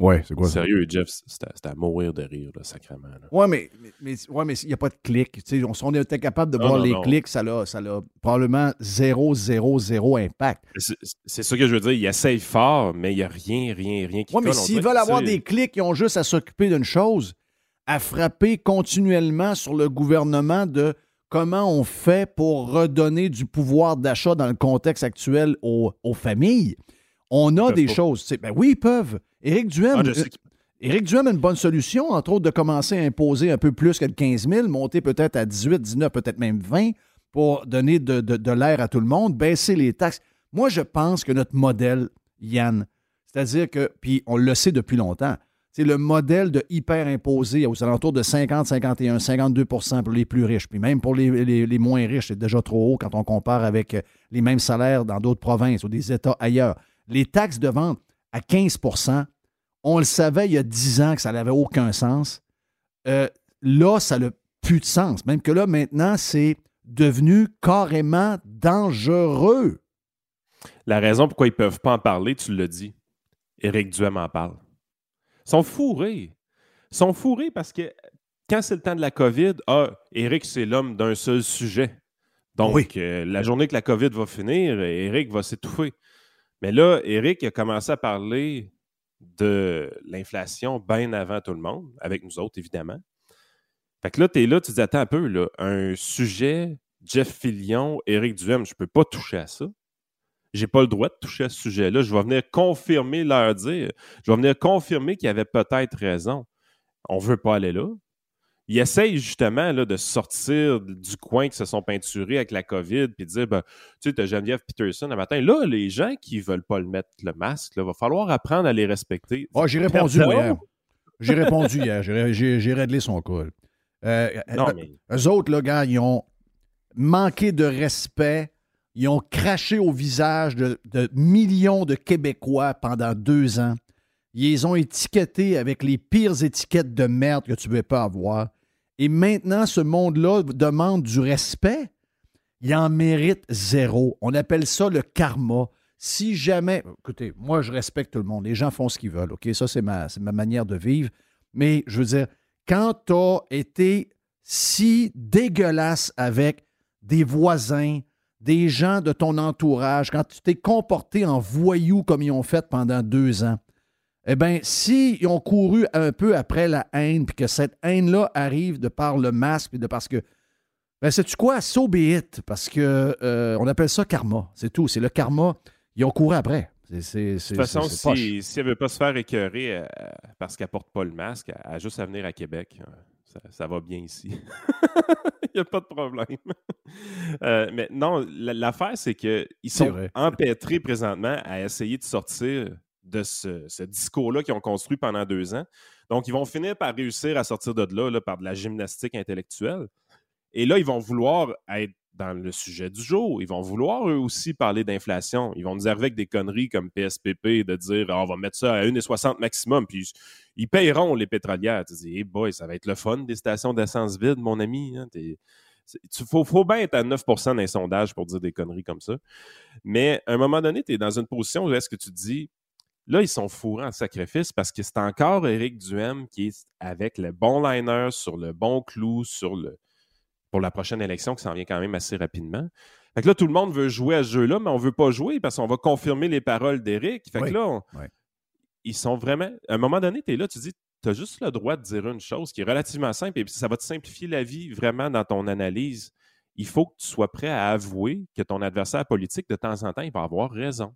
C: Ouais, c'est quoi
B: ça? Sérieux, Jeff, c'était à mourir de rire, là, sacrément.
C: Ouais, mais il ouais, mais n'y a pas de clics. On, on était capable de voir les clics, ça a, ça a probablement 0, 0, 0 impact.
B: C'est ça que je veux dire. Il essaye fort, mais il n'y a rien, rien, rien qui
C: Ouais, mais s'ils veulent avoir des clics, ils ont juste à s'occuper d'une chose à frapper continuellement sur le gouvernement de comment on fait pour redonner du pouvoir d'achat dans le contexte actuel aux, familles. On a des choses. Ben oui, ils peuvent. Éric Duhem, ah, euh, Duhem a une bonne solution, entre autres, de commencer à imposer un peu plus que 15 000, monter peut-être à 18, 19, peut-être même 20 pour donner de, de l'air à tout le monde, baisser les taxes. Moi, je pense que notre modèle, Yann, c'est-à-dire que, puis on le sait depuis longtemps, c'est le modèle de hyper imposé aux alentours de 50, 51, 52% pour les plus riches. Puis même pour les, moins riches, c'est déjà trop haut quand on compare avec euh, les mêmes salaires dans d'autres provinces ou des États ailleurs. Les taxes de vente à 15% on le savait il y a 10 ans que ça n'avait aucun sens. Euh, là, ça n'a plus de sens. Même que là, maintenant, c'est devenu carrément dangereux.
B: La raison pourquoi ils ne peuvent pas en parler, tu l'as dit. Éric Duhem en parle sont fourrés. Ils sont fourrés parce que quand c'est le temps de la COVID, ah, Eric, c'est l'homme d'un seul sujet. Donc, euh, la journée que la COVID va finir, Eric va s'étouffer. Mais là, Eric a commencé à parler de l'inflation bien avant tout le monde, avec nous autres, évidemment. Fait que là, tu es là, tu te dis, attends un peu, là, un sujet, Jeff Fillion, Éric Duhem, je ne peux pas toucher à ça j'ai pas le droit de toucher à ce sujet-là. Je vais venir confirmer leur dire. Je vais venir confirmer qu'il y avait peut-être raison. On veut pas aller là. Ils essayent justement là, de sortir du coin qui se sont peinturés avec la COVID puis de dire ben, tu sais, tu as Geneviève Peterson un matin. Là, les gens qui veulent pas le mettre le masque, il va falloir apprendre à les respecter.
C: Oh, j'ai répondu hier. J'ai répondu hier. J'ai réglé son col. Euh, non, euh, mais... Eux autres, là, gars, ils ont manqué de respect ils ont craché au visage de, millions de Québécois pendant deux ans. Ils les ont étiquetés avec les pires étiquettes de merde que tu ne veux pas avoir. Et maintenant, ce monde-là demande du respect. Il en mérite zéro. On appelle ça le karma. Si jamais. Écoutez, moi, je respecte tout le monde. Les gens font ce qu'ils veulent. OK? Ça, c'est ma, ma manière de vivre. Mais je veux dire, quand tu as été si dégueulasse avec des voisins, des gens de ton entourage, quand tu t'es comporté en voyou comme ils ont fait pendant deux ans, eh bien, s'ils ont couru un peu après la haine, puis que cette haine-là arrive de par le masque, puis de parce que. Ben, sais-tu quoi? So be it, parce que euh, on appelle ça karma. C'est tout. C'est le karma. Ils ont couru après. de
B: toute façon, si, si elle ne veut pas se faire écœurer euh, parce qu'elle ne porte pas le masque, elle a juste à venir à Québec. Ça, va bien ici. Il n'y a pas de problème. Euh, mais non, l'affaire, c'est qu'ils sont empêtrés présentement à essayer de sortir de ce, discours-là qu'ils ont construit pendant deux ans. Donc, ils vont finir par réussir à sortir de là, là par de la gymnastique intellectuelle. Et là, ils vont vouloir être dans le sujet du jour. Ils vont vouloir eux aussi parler d'inflation. Ils vont nous arriver avec des conneries comme PSPP, de dire ah, on va mettre ça à 1,60 maximum, puis ils payeront les pétrolières. Tu dis, hey boy, ça va être le fun des stations d'essence vides, mon ami. Hein, il faut, faut, bien être à 9% d'un sondage pour dire des conneries comme ça. Mais à un moment donné, tu es dans une position où est-ce que tu te dis, là, ils sont fourrés en sacrifice parce que c'est encore Éric Duhem qui est avec le bon liner sur le bon clou, sur le, pour la prochaine élection qui s'en vient quand même assez rapidement. Fait que là, tout le monde veut jouer à ce jeu-là, mais on ne veut pas jouer parce qu'on va confirmer les paroles d'Éric. Fait que là, ils sont vraiment. À un moment donné, tu es là, tu dis, tu as juste le droit de dire une chose qui est relativement simple et ça va te simplifier la vie vraiment dans ton analyse. Il faut que tu sois prêt à avouer que ton adversaire politique, de temps en temps, il va avoir raison.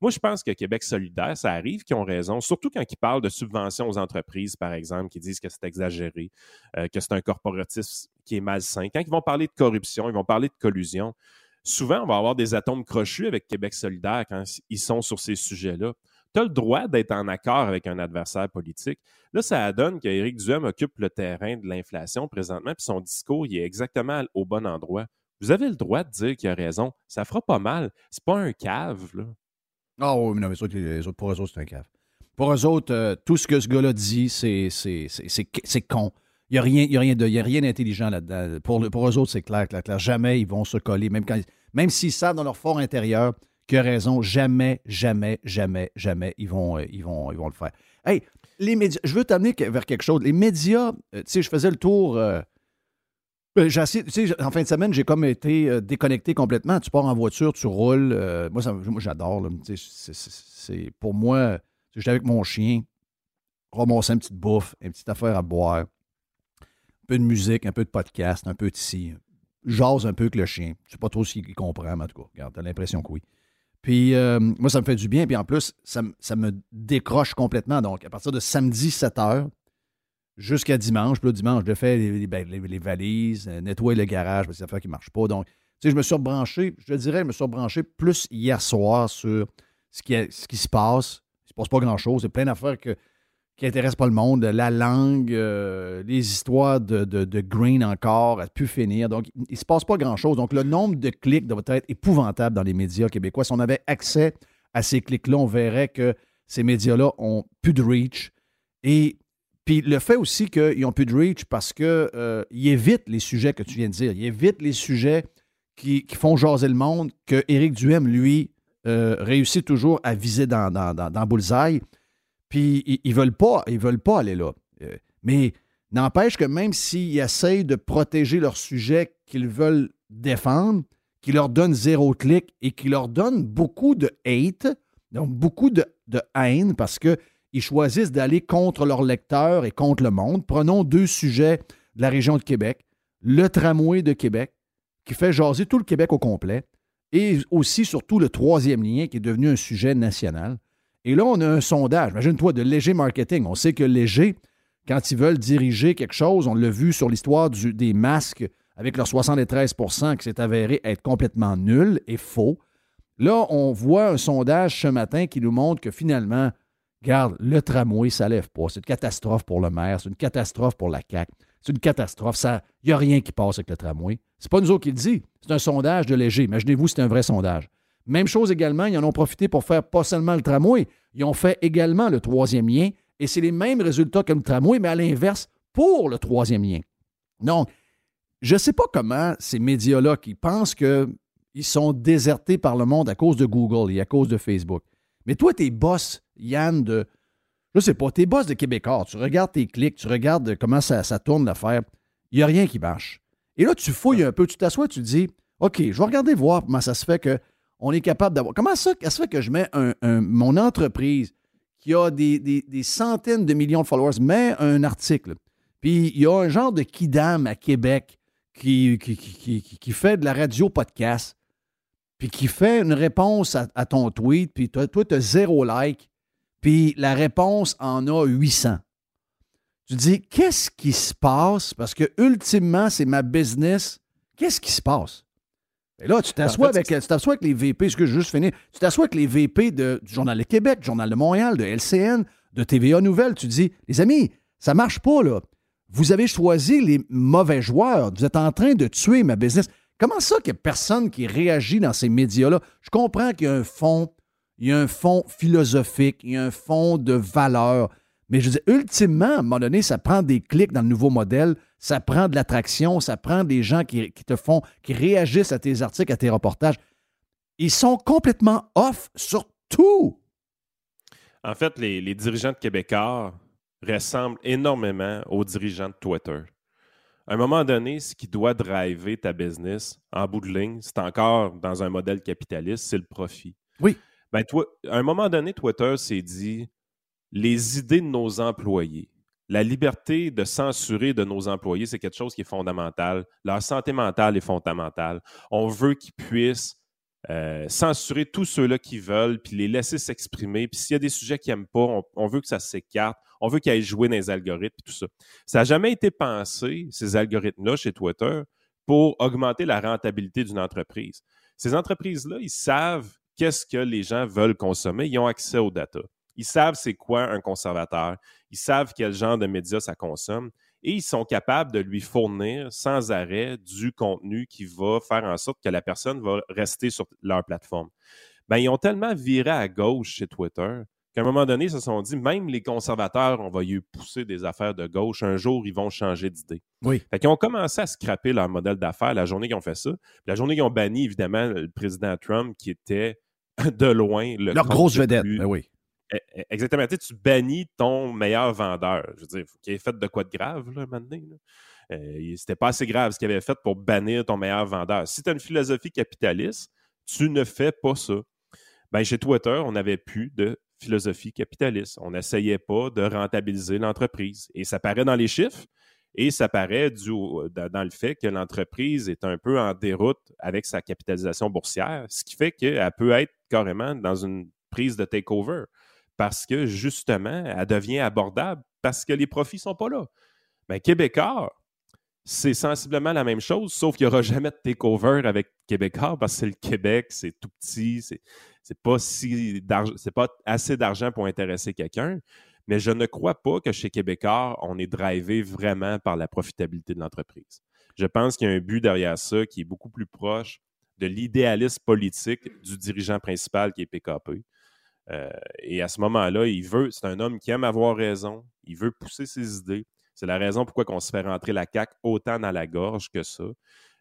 B: Moi, je pense que Québec solidaire, ça arrive qu'ils ont raison, surtout quand ils parlent de subventions aux entreprises, par exemple, qui disent que c'est exagéré, euh, que c'est un corporatisme qui est malsain. Quand ils vont parler de corruption, ils vont parler de collusion. Souvent, on va avoir des atomes crochus avec Québec solidaire quand ils sont sur ces sujets-là. tu as le droit d'être en accord avec un adversaire politique. Là, ça donne qu'Éric Duhem occupe le terrain de l'inflation présentement, puis son discours, il est exactement au bon endroit. Vous avez le droit de dire qu'il a raison. Ça fera pas mal. C'est pas un cave, là.
C: Ah oui, non, mais les autres, pour eux autres, c'est un cave. Pour eux autres, euh, tout ce que ce gars-là dit, c'est, con. Il n'y a rien, rien, d'intelligent là-dedans. Pour, pour eux autres, c'est clair, clair, clair. Jamais ils vont se coller, même, même s'ils savent dans leur fort intérieur qu'il a raison, jamais, jamais, jamais, jamais, ils vont, euh, ils vont, ils vont le faire. Hey, les médias, je veux t'amener vers quelque chose. Les médias, euh, tu sais, je faisais le tour. Ben, en fin de semaine, j'ai comme été euh, déconnecté complètement. Tu pars en voiture, tu roules. Euh, moi, j'adore. C'est, pour moi, j'étais avec mon chien, ramasser une petite bouffe, une petite affaire à boire, un peu de musique, un peu de podcast, un peu de ci. J'ose un peu avec le chien. Je ne sais pas trop s'il comprend, mais en tout cas, regarde, t'as l'impression que oui. Puis euh, moi, ça me fait du bien. Puis en plus, ça, ça, me décroche complètement. Donc, à partir de samedi 7 h, jusqu'à dimanche. Puis là, dimanche, je fais les, ben, valises, euh, nettoyer le garage, parce que c'est affaire qui ne marche pas. Donc, tu sais, je me suis rebranché, je dirais, je me suis rebranché plus hier soir sur ce qui, ce qui se passe. Il ne se passe pas grand-chose. Il y a plein d'affaires qui n'intéressent pas le monde. La langue, euh, les histoires de, Green encore, à pu finir. Donc, il ne se passe pas grand-chose. Donc, le nombre de clics doit être épouvantable dans les médias québécois. Si on avait accès à ces clics-là, on verrait que ces médias-là ont plus de reach. Et puis le fait aussi qu'ils n'ont plus de reach parce qu'ils euh, évitent les sujets que tu viens de dire. Ils évitent les sujets qui, font jaser le monde, que Éric Duhem, lui, euh, réussit toujours à viser dans, dans, dans, Bullseye. Puis ils ne veulent, pas, ils veulent pas aller là. Euh, mais n'empêche que même s'ils essayent de protéger leur sujet qu'ils veulent défendre, qu'ils leur donnent zéro clic et qu'ils leur donnent beaucoup de hate, donc beaucoup de, de haine, parce que ils choisissent d'aller contre leurs lecteurs et contre le monde. Prenons deux sujets de la région de Québec. Le tramway de Québec, qui fait jaser tout le Québec au complet, et aussi surtout le troisième lien, qui est devenu un sujet national. Et là, on a un sondage, imagine-toi, de Léger Marketing. On sait que Léger, quand ils veulent diriger quelque chose, on l'a vu sur l'histoire des masques avec leurs 73% qui s'est avéré être complètement nul et faux. Là, on voit un sondage ce matin qui nous montre que finalement, Regarde, le tramway, ça lève pas. C'est une catastrophe pour le maire, c'est une catastrophe pour la CAQ. C'est une catastrophe. Il n'y a rien qui passe avec le tramway. C'est pas nous autres qui le dit. C'est un sondage de léger. Imaginez-vous, c'est un vrai sondage. Même chose également, ils en ont profité pour faire pas seulement le tramway, ils ont fait également le troisième lien, et c'est les mêmes résultats que le tramway, mais à l'inverse, pour le troisième lien. Donc, je ne sais pas comment ces médias-là qui pensent qu'ils sont désertés par le monde à cause de Google et à cause de Facebook. Mais toi, tes boss, Yann, de. Je sais pas, tes boss de Québécois, tu regardes tes clics, tu regardes comment ça, ça tourne l'affaire, il n'y a rien qui marche. Et là, tu fouilles un peu, tu t'assois, tu te dis OK, je vais regarder voir comment ça se fait qu'on est capable d'avoir. Comment ça, ça se fait que je mets un, mon entreprise qui a des, centaines de millions de followers, met un article. Puis il y a un genre de kidam à Québec qui, qui, qui fait de la radio podcast puis qui fait une réponse à, ton tweet, puis toi, tu as zéro like, puis la réponse en a 800. Tu dis, qu'est-ce qui se passe? Parce que ultimement, c'est ma business. Qu'est-ce qui se passe? Et là, tu t'assois avec, avec, les VP, ce que je juste fini, tu t'assois avec les VP de, du Journal de Québec, du Journal de Montréal, de LCN, de TVA Nouvelles. Tu dis, les amis, ça marche pas, là. Vous avez choisi les mauvais joueurs. Vous êtes en train de tuer ma business. Comment ça qu'il n'y a personne qui réagit dans ces médias-là? Je comprends qu'il y a un fond, il y a un fond philosophique, il y a un fond de valeur. Mais je dis, ultimement, à un moment donné, ça prend des clics dans le nouveau modèle, ça prend de l'attraction, ça prend des gens qui, te font, qui réagissent à tes articles, à tes reportages. Ils sont complètement off sur tout.
B: En fait, les, les dirigeants de Québécois ressemblent énormément aux dirigeants de Twitter à un moment donné, ce qui doit driver ta business, en bout de ligne, c'est encore dans un modèle capitaliste, c'est le profit.
C: Oui.
B: Ben, toi, à un moment donné, Twitter s'est dit les idées de nos employés, la liberté de censurer de nos employés, c'est quelque chose qui est fondamental. Leur santé mentale est fondamentale. On veut qu'ils puissent euh, censurer tous ceux-là qui veulent, puis les laisser s'exprimer. Puis s'il y a des sujets qu'ils n'aiment pas, on, veut que ça s'écarte. On veut qu'ils aillent jouer dans les algorithmes, et tout ça. Ça n'a jamais été pensé, ces algorithmes-là, chez Twitter, pour augmenter la rentabilité d'une entreprise. Ces entreprises-là, ils savent qu'est-ce que les gens veulent consommer. Ils ont accès aux data. Ils savent c'est quoi un conservateur. Ils savent quel genre de médias ça consomme. Et ils sont capables de lui fournir sans arrêt du contenu qui va faire en sorte que la personne va rester sur leur plateforme. Ben, ils ont tellement viré à gauche chez Twitter qu'à un moment donné, ils se sont dit, même les conservateurs, on va y pousser des affaires de gauche. Un jour, ils vont changer d'idée.
C: Oui.
B: Fait qu'ils ont commencé à scraper leur modèle d'affaires la journée qu'ils ont fait ça. la journée qu'ils ont banni, évidemment, le président Trump, qui était de loin le.
C: Leur grosse vedette. Ben oui.
B: E, e, exactement. Tu, tu bannis ton meilleur vendeur. Je veux dire, il ait fait de quoi de grave, là, maintenant. Euh, C'était pas assez grave ce qu'il avait fait pour bannir ton meilleur vendeur. Si tu as une philosophie capitaliste, tu ne fais pas ça. Ben, chez Twitter, on n'avait plus de philosophie capitaliste. On n'essayait pas de rentabiliser l'entreprise. Et ça paraît dans les chiffres et ça paraît du, dans le fait que l'entreprise est un peu en déroute avec sa capitalisation boursière, ce qui fait qu'elle peut être carrément dans une prise de takeover parce que justement, elle devient abordable parce que les profits ne sont pas là. Mais Québécois, c'est sensiblement la même chose, sauf qu'il n'y aura jamais de takeover avec Québécois parce que c'est le Québec, c'est tout petit, c'est c'est pas c'est pas assez d'argent pour intéresser quelqu'un. Mais je ne crois pas que chez Québécois, on est drivé vraiment par la profitabilité de l'entreprise. Je pense qu'il y a un but derrière ça qui est beaucoup plus proche de l'idéalisme politique du dirigeant principal qui est PKP. Euh, et à ce moment-là, il veut, c'est un homme qui aime avoir raison, il veut pousser ses idées. C'est la raison pourquoi on se fait rentrer la CAQ autant dans la gorge que ça.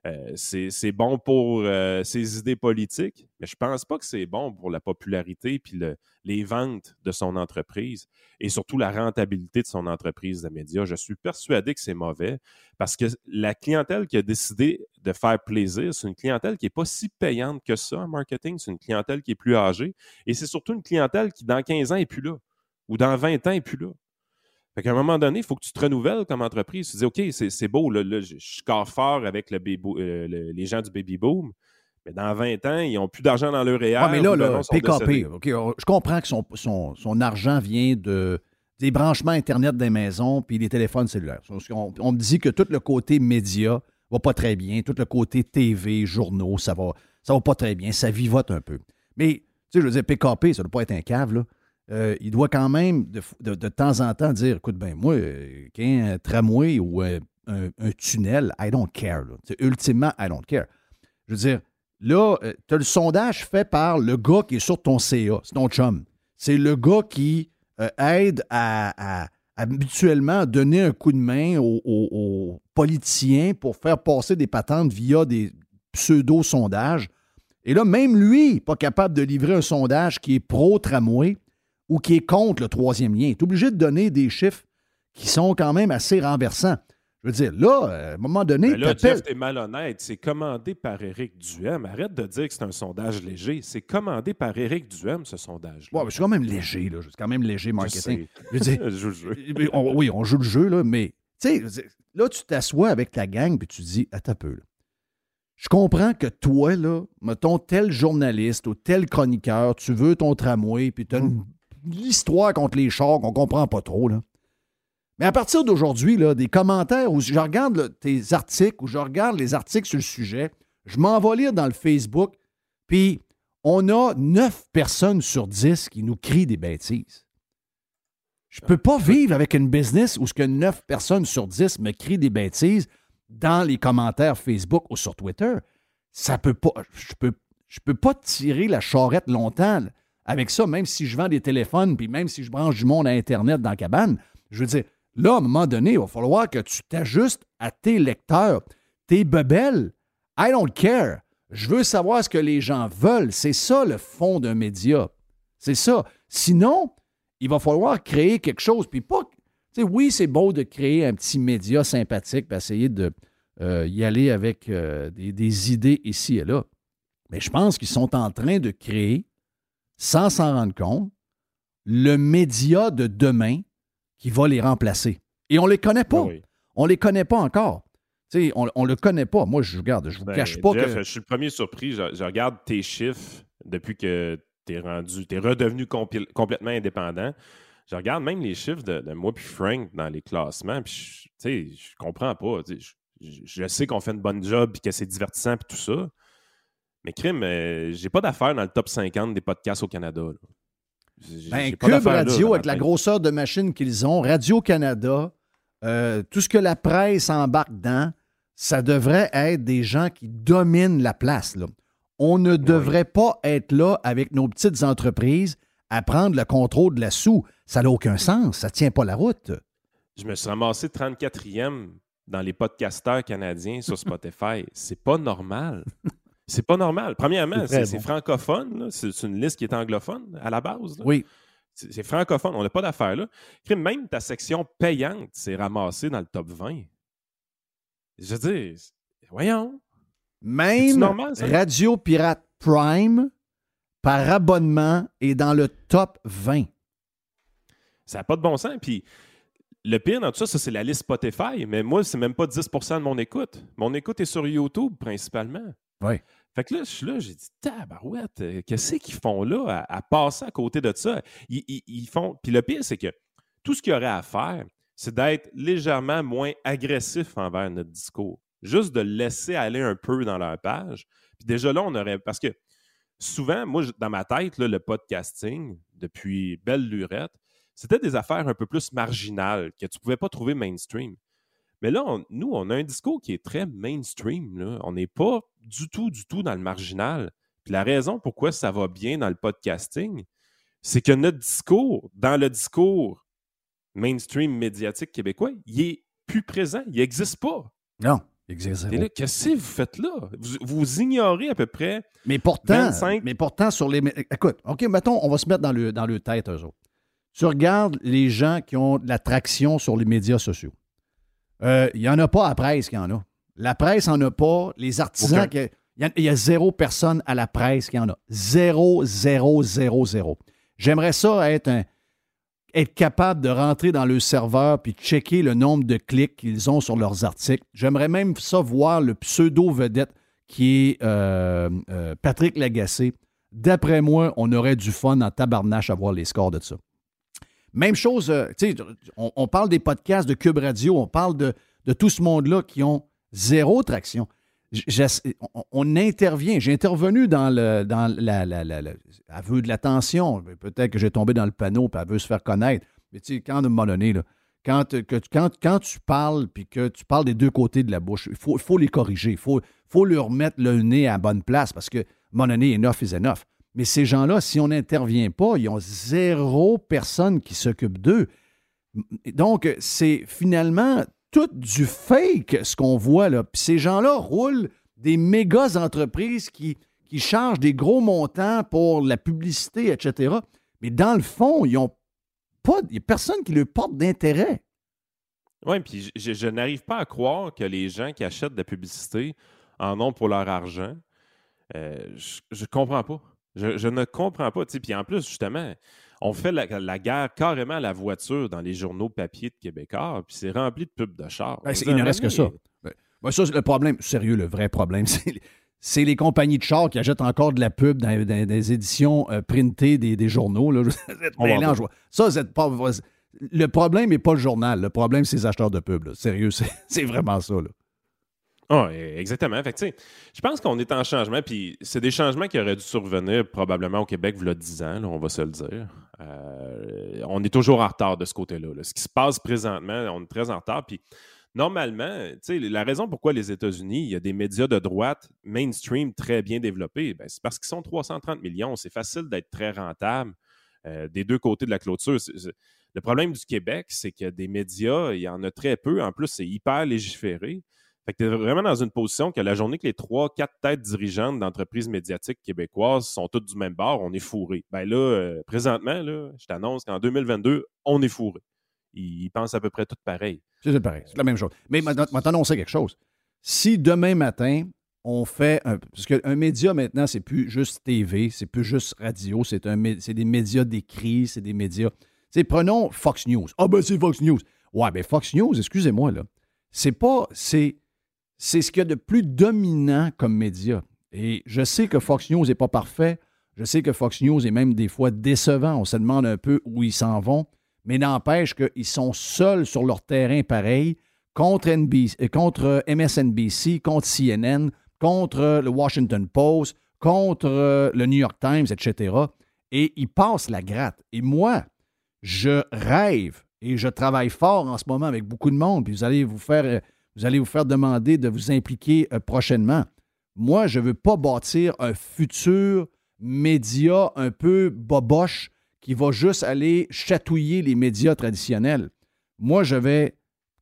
B: Euh, c'est bon pour euh, ses idées politiques, mais je ne pense pas que c'est bon pour la popularité puis les ventes de son entreprise et surtout la rentabilité de son entreprise de médias. Je suis persuadé que c'est mauvais parce que la clientèle qui a décidé de faire plaisir, c'est une clientèle qui n'est pas si payante que ça en marketing. C'est une clientèle qui est plus âgée et c'est surtout une clientèle qui, dans 15 ans, n'est plus là ou dans 20 ans, n'est plus là. Fait qu'à un moment donné, il faut que tu te renouvelles comme entreprise. Tu dis, OK, c'est beau, là, je, score fort avec le euh, les gens du baby boom, mais dans 20 ans, ils n'ont plus d'argent dans leur réel.
C: Ah, mais là, le PKP, je comprends que son, son, son, argent vient de, des branchements Internet des maisons puis des téléphones cellulaires. On, on, me dit que tout le côté média va pas très bien, tout le côté TV, journaux, ça va, ça va pas très bien, ça vivote un peu. Mais, tu sais, je veux dire, PKP, ça ne doit pas être un cave, là. Euh, il doit quand même de, temps en temps dire écoute, ben moi, euh, qu'un tramway ou euh, un, tunnel, I don't care. Ultimement, I don't care. Je veux dire, là, tu as le sondage fait par le gars qui est sur ton CA, c'est ton chum. C'est le gars qui aide à, habituellement donner un coup de main aux, politiciens pour faire passer des patentes via des pseudo-sondages. Et là, même lui, pas capable de livrer un sondage qui est pro-tramway ou qui est contre le troisième lien. Tu es obligé de donner des chiffres qui sont quand même assez renversants. Je veux dire, là, à un moment donné.
B: Mais là, Jeff, t'es malhonnête. C'est commandé par Éric Duhem. Arrête de dire que c'est un sondage léger. C'est commandé par Éric Duhem, ce sondage.
C: -là. Ouais, mais je suis quand même léger, là. Je suis quand même léger marketing.
B: Je, je joue le jeu.
C: oui, on joue le jeu, là, mais tu sais, là, tu t'assois avec ta gang puis tu dis, attends un peu, là. Je comprends que toi, là, mettons, tel journaliste ou tel chroniqueur, tu veux ton tramway, puis tu as une l'histoire contre les chars qu'on comprend pas trop. Là. Mais à partir d'aujourd'hui, des commentaires où je regarde tes articles, ou je regarde les articles sur le sujet, je m'en vais lire dans le Facebook, puis on a 9 personnes sur 10 qui nous crient des bêtises. Je peux pas vivre avec une business où ce que 9 personnes sur 10 me crient des bêtises dans les commentaires Facebook ou sur Twitter. Ça peut pas. Je peux, je peux pas tirer la charrette longtemps avec ça, même si je vends des téléphones, puis même si je branche du monde à Internet dans la cabane, je veux dire, là, à un moment donné, il va falloir que tu t'ajustes à tes lecteurs, tes bebelles. I don't care. Je veux savoir ce que les gens veulent. C'est ça le fond d'un média. C'est ça. Sinon, il va falloir créer quelque chose. Puis pas. Oui, c'est beau de créer un petit média sympathique, puis essayer de euh, aller avec euh, des idées ici et là. Mais je pense qu'ils sont en train de créer sans s'en rendre compte, le média de demain qui va les remplacer. Et on ne les connaît pas. Ah on ne les connaît pas encore. on ne le connaît pas. Moi, je regarde, je vous ben, cache pas que.
B: Je suis le premier surpris. Je, regarde tes chiffres depuis que tu es rendu, tu es redevenu complètement indépendant. Je regarde même les chiffres de, moi puis Frank dans les classements. Puis, je, je comprends pas. Je, sais qu'on fait une bonne job et que c'est divertissant et tout ça. Mais crime, euh, j'ai pas d'affaires dans le top 50 des podcasts au Canada.
C: Ben, Cube Radio, avec la grosseur de machine qu'ils ont, Radio-Canada, euh, tout ce que la presse embarque dans, ça devrait être des gens qui dominent la place. On ne devrait pas être là avec nos petites entreprises à prendre le contrôle de la sous. Ça n'a aucun sens. Ça ne tient pas la route.
B: Je me suis ramassé 34e dans les podcasteurs canadiens sur Spotify. c'est pas normal. C'est pas normal. Premièrement, c'est francophone. C'est une liste qui est anglophone à la base.
C: Oui.
B: C'est francophone. On n'a pas d'affaires là. Même ta section payante s'est ramassée dans le top 20. Je veux dire, voyons.
C: Même Radio Pirate Prime, par abonnement, est dans le top 20.
B: Ça n'a pas de bon sens. Puis le pire dans tout ça, ça c'est la liste Spotify, mais moi, c'est même pas 10% de mon écoute. Mon écoute est sur YouTube principalement.
C: Oui.
B: Fait que là, je suis là, j'ai dit, tabarouette, euh, qu'est-ce qu'ils font là à, passer à côté de ça? Ils, font. Puis le pire, c'est que tout ce qu'il y aurait à faire, c'est d'être légèrement moins agressif envers notre discours. Juste de laisser aller un peu dans leur page. Puis déjà là, on aurait. Parce que souvent, moi, dans ma tête, le podcasting, depuis belle lurette, c'était des affaires un peu plus marginales que tu ne pouvais pas trouver mainstream. Mais là, nous, on a un discours qui est très mainstream. On n'est pas du tout, du tout dans le marginal. Puis la raison pourquoi ça va bien dans le podcasting, c'est que notre discours, dans le discours mainstream médiatique québécois, il est plus présent, il n'existe pas.
C: Non, il existe
B: pas. qu'est-ce que vous faites là? Vous, ignorez à peu près
C: mais pourtant, Mais pourtant, sur les... Écoute, OK, mettons, on va se mettre dans le, dans le tête, eux autres. Tu regardes les gens qui ont de l'attraction sur les médias sociaux. Il euh, n'y en a pas à la presse qui en a. La presse n'en a pas. Les artisans, il y, a zéro personne à la presse qui en a. Zéro, zéro, zéro, zéro. J'aimerais ça être, être capable de rentrer dans le serveur puis checker le nombre de clics qu'ils ont sur leurs articles. J'aimerais même ça voir le pseudo-vedette qui est euh, euh, Patrick Lagacé. D'après moi, on aurait du fun en tabarnache à voir les scores de ça. Même chose, euh, on, parle des podcasts de Cube Radio, on parle de, tout ce monde-là qui ont zéro traction. on, intervient. J'ai intervenu dans le dans la, la, veut de l'attention. Peut-être que j'ai tombé dans le panneau, puis elle veut se faire connaître. Mais tu sais, quand à un quand, que, quand, quand, tu parles, puis que tu parles des deux côtés de la bouche, il faut, faut les corriger. Il faut, faut leur mettre le nez à la bonne place parce que, à un moment donné, enough is enough. Mais ces gens-là, si on n'intervient pas, ils ont zéro personne qui s'occupe d'eux. Donc, c'est finalement tout du fake, ce qu'on voit là. Puis ces gens-là roulent des méga entreprises qui, qui chargent des gros montants pour la publicité, etc. Mais dans le fond, ils ont pas. Il n'y a personne qui leur porte d'intérêt.
B: Oui, puis je, n'arrive pas à croire que les gens qui achètent de la publicité en ont pour leur argent. Euh, je ne comprends pas. Je, ne comprends pas. Puis en plus, justement, on fait la, guerre carrément à la voiture dans les journaux papier de Québécois, puis c'est rempli de pubs de chars.
C: Ben, il ne reste que ça. Ben, ça, le problème, sérieux, le vrai problème, c'est les compagnies de chars qui achètent encore de la pub dans, des éditions euh, printées des, journaux. Là. ça, pas, le problème n'est pas le journal. Le problème, c'est les acheteurs de pub. Sérieux, c'est vraiment ça. Là.
B: Ah, exactement. Fait je pense qu'on est en changement, puis c'est des changements qui auraient dû survenir probablement au Québec il y a 10 ans, on va se le dire. Euh, on est toujours en retard de ce côté-là. Ce qui se passe présentement, on est très en retard. Puis normalement, la raison pourquoi les États-Unis, il y a des médias de droite mainstream très bien développés, ben, c'est parce qu'ils sont 330 millions. C'est facile d'être très rentable euh, des deux côtés de la clôture. le problème du Québec, c'est que des médias, il y en a très peu. En plus, c'est hyper légiféré. Fait que tu es vraiment dans une position que la journée que les trois, quatre têtes dirigeantes d'entreprises médiatiques québécoises sont toutes du même bord, on est fourré. Ben là, euh, présentement, là, je t'annonce qu'en 2022, on est fourré. Ils, pensent à peu près tout pareil.
C: C'est pareil, c'est la même chose. Mais maintenant, on sait quelque chose. Si demain matin, on fait un. Parce qu'un média maintenant, c'est plus juste TV, c'est plus juste radio, c'est des médias d'écrit, c'est des médias. sais, prenons Fox News. Ah ben c'est Fox News. Ouais, ben Fox News, excusez-moi, là. C'est pas. C'est c'est ce qu'il y a de plus dominant comme média. Et je sais que Fox News n'est pas parfait. Je sais que Fox News est même des fois décevant. On se demande un peu où ils s'en vont. Mais n'empêche qu'ils sont seuls sur leur terrain pareil contre, NBC, euh, contre MSNBC, contre CNN, contre le Washington Post, contre le New York Times, etc. et ils passent la gratte. Et moi, je rêve et je travaille fort en ce moment avec beaucoup de monde, puis vous allez vous faire, euh, vous allez vous faire demander de vous impliquer euh, prochainement. Moi, je ne veux pas bâtir un futur média un peu boboche qui va juste aller chatouiller les médias traditionnels. Moi, je vais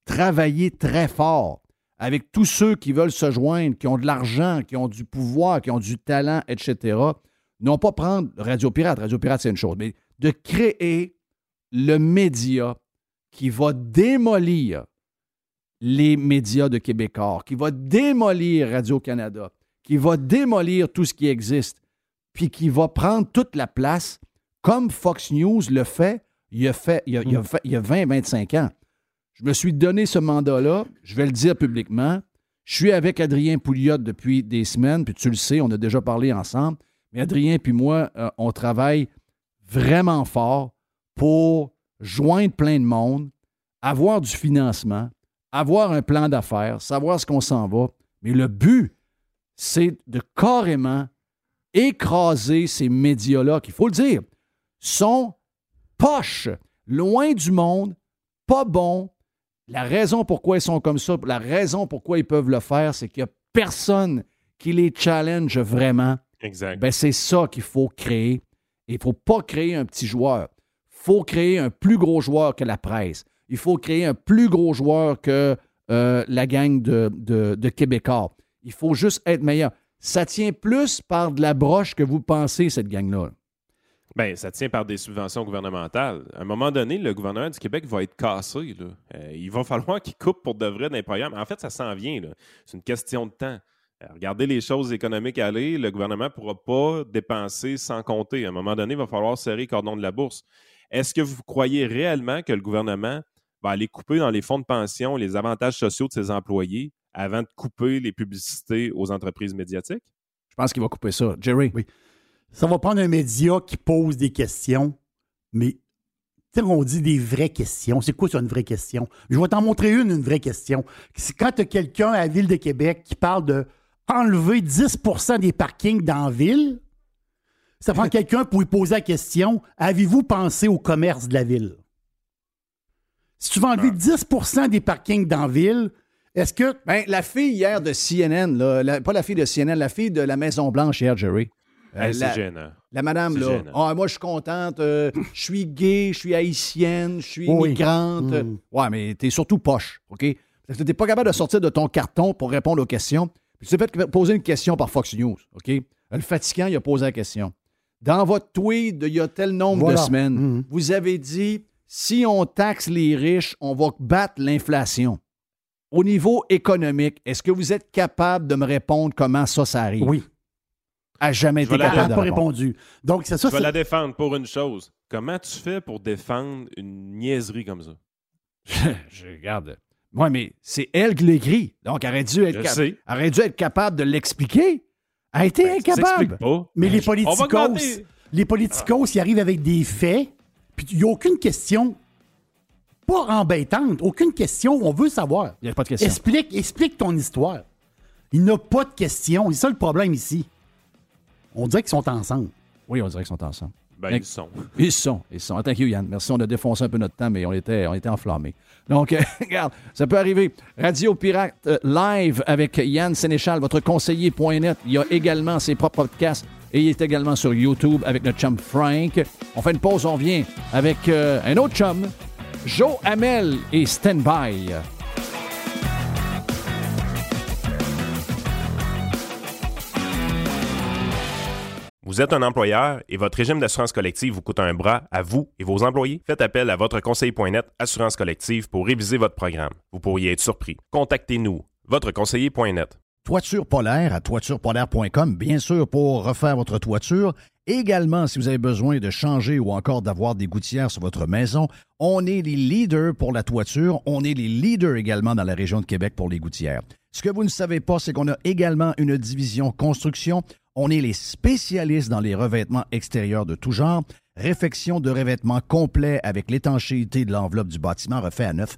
C: travailler très fort avec tous ceux qui veulent se joindre, qui ont de l'argent, qui ont du pouvoir, qui ont du talent, etc. Non pas prendre Radio Pirate, Radio Pirate c'est une chose, mais de créer le média qui va démolir les médias de Québécois, qui va démolir Radio-Canada, qui va démolir tout ce qui existe, puis qui va prendre toute la place, comme Fox News le fait il y a, fait, il y a, il y a, il y a 20-25 ans. Je me suis donné ce mandat-là, je vais le dire publiquement. Je suis avec Adrien Pouliot depuis des semaines, puis tu le sais, on a déjà parlé ensemble. Mais Adrien puis moi, euh, on travaille vraiment fort pour joindre plein de monde, avoir du financement, avoir un plan d'affaires, savoir ce qu'on s'en va. Mais le but, c'est de carrément écraser ces médias-là, qu'il faut le dire, sont poches, loin du monde, pas bons. La raison pourquoi ils sont comme ça, la raison pourquoi ils peuvent le faire, c'est qu'il n'y a personne qui les challenge vraiment.
B: Exact.
C: Ben, c'est ça qu'il faut créer. Il ne faut pas créer un petit joueur. Il faut créer un plus gros joueur que la presse. Il faut créer un plus gros joueur que euh, la gang de, de, Québécois. Il faut juste être meilleur. Ça tient plus par de la broche que vous pensez, cette gang-là.
B: Bien, ça tient par des subventions gouvernementales. À un moment donné, le gouvernement du Québec va être cassé. Euh, il va falloir qu'il coupe pour de vrai dans les. En fait, ça s'en vient. C'est une question de temps. Euh, Regardez les choses économiques aller. Le gouvernement ne pourra pas dépenser sans compter. À un moment donné, il va falloir serrer le cordon de la bourse. Est-ce que vous croyez réellement que le gouvernement va aller couper dans les fonds de pension les avantages sociaux de ses employés avant de couper les publicités aux entreprises médiatiques?
C: Je pense qu'il va couper ça. Jerry?
D: Oui. Ça va prendre un média qui pose des questions, mais tu sais, on dit des vraies questions. C'est quoi ça, une vraie question? Je vais t'en montrer une, une vraie question. C'est quand tu as quelqu'un à la Ville de Québec qui parle de enlever 10% des parkings dans la ville, ça prend quelqu'un pour lui poser la question avez-vous pensé au commerce de la ville? Si tu veux enlever 10% des parkings dans la ville, est-ce que.
C: Ben, la fille hier de CNN, là, la- pas la fille de CNN, la fille de la Maison-Blanche hier, Jerry. Euh,
B: c'est
C: la,
B: gênant.
C: la madame, là. Ah, moi, je suis contente. euh, je suis gay, je suis haïtienne, je suis
D: Oui.
C: migrante.
D: Mm.
C: Ouais, mais t'es surtout poche, OK? Parce que t'es pas capable de sortir de ton carton pour répondre aux questions. Puis tu t'es fait poser une question par Fox News, OK? Le fatigant, il a posé la question. Dans votre tweet de il y a tel nombre
D: Voilà.
C: de semaines,
D: Mhm.
C: vous avez dit si on taxe les riches, on va battre l'inflation. Au niveau économique, est-ce que vous êtes capable de me répondre comment ça, ça arrive?
D: Oui.
C: A jamais
B: Je
C: été capable de
D: pas répondu. Donc, c'est ça.
B: Je vais
D: c'est-
B: la défendre pour une chose. Comment tu fais pour défendre une niaiserie comme ça?
C: je regarde. Oui, mais c'est elle qui l'écrit. Donc, elle aurait dû être,
B: Je
C: cap-
B: sais.
C: elle aurait dû être capable de l'expliquer. Elle a été
B: Ben,
C: incapable.
B: pas.
D: Mais les
B: On va
D: politicos, les politicos, ils arrivent avec des faits, puis il n'y a aucune question, pas embêtante, aucune question, on veut savoir.
C: Il n'y a pas de question.
D: Explique, explique ton histoire. Il n'a pas de question. C'est ça le problème ici. On dirait qu'ils sont ensemble.
C: Oui, on dirait qu'ils sont ensemble.
B: Ben, ils sont.
C: Ils sont. Ils sont. Thank you, Yann. Merci. On a défoncé un peu notre temps, mais on était, on était enflammés. Donc, regarde, ça peut arriver. Radio Pirate euh, live avec Yann Sénéchal, votre conseiller.net. Il y a également ses propres podcasts et il est également sur YouTube avec notre chum Frank. On fait une pause, on revient avec euh, un autre chum, Joe Hamel et Standby.
B: Vous êtes un employeur et votre régime d'assurance collective vous coûte un bras à vous et vos employés? Faites appel à votre conseiller.net Assurance collective pour réviser votre programme. Vous pourriez être surpris. Contactez-nous, votre conseiller.net.
C: Toiture polaire à toiturepolaire.com, bien sûr, pour refaire votre toiture. Également, si vous avez besoin de changer ou encore d'avoir des gouttières sur votre maison, on est les leaders pour la toiture. On est les leaders également dans la région de Québec pour les gouttières. Ce que vous ne savez pas, c'est qu'on a également une division construction. On est les spécialistes dans les revêtements extérieurs de tout genre. Réfection de revêtements complet avec l'étanchéité de l'enveloppe du bâtiment refait à neuf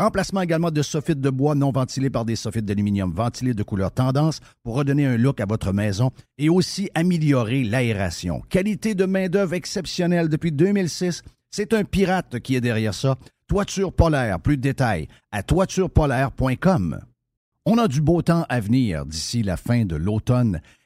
C: Remplacement également de soffites de bois non ventilés par des soffites d'aluminium ventilés de couleur tendance pour redonner un look à votre maison et aussi améliorer l'aération. Qualité de main-d'œuvre exceptionnelle depuis 2006. C'est un pirate qui est derrière ça. Toiture polaire, plus de détails à toiturepolaire.com. On a du beau temps à venir d'ici la fin de l'automne.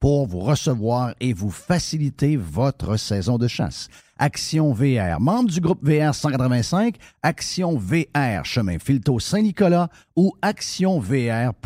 C: pour vous recevoir et vous faciliter votre saison de chasse. Action VR, membre du groupe VR 185, Action VR, chemin Filto Saint-Nicolas ou actionvr.ca.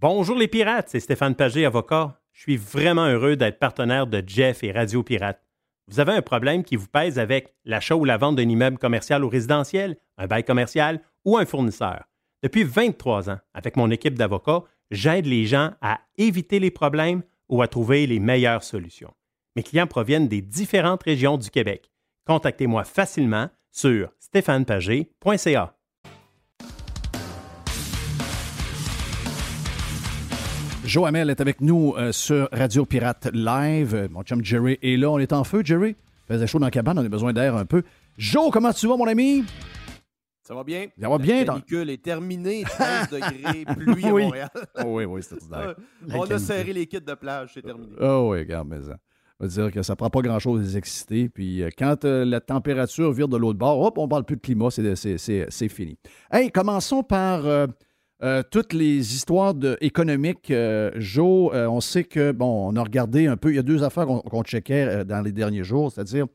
A: Bonjour les pirates, c'est Stéphane Pagé, avocat. Je suis vraiment heureux d'être partenaire de Jeff et Radio Pirate. Vous avez un problème qui vous pèse avec l'achat ou la vente d'un immeuble commercial ou résidentiel, un bail commercial ou un fournisseur. Depuis 23 ans, avec mon équipe d'avocats, j'aide les gens à éviter les problèmes ou à trouver les meilleures solutions. Mes clients proviennent des différentes régions du Québec. Contactez-moi facilement sur stéphanepagé.ca.
C: Joe Hamel est avec nous euh, sur Radio Pirate Live. Mon chum Jerry est là. On est en feu, Jerry. Il faisait chaud dans la cabane, on a besoin d'air un peu. Joe, comment tu vas, mon ami?
F: Ça va bien?
C: Ça va bien.
F: La canicule est terminée, 13 degrés, pluie à Montréal.
C: oh oui, oui, c'est
F: On a serré les kits de plage, c'est terminé.
C: Oh oui, regarde, mais ça. On va dire que ça prend pas grand-chose de les exciter. Puis euh, quand euh, la température vire de l'autre bord, hop, on parle plus de climat, c'est fini. Hey, commençons par euh, toutes les histoires de, économiques. Joe, on sait que, bon, on a regardé un peu, il y a deux affaires qu'on checkait dans les derniers jours, c'est-à-dire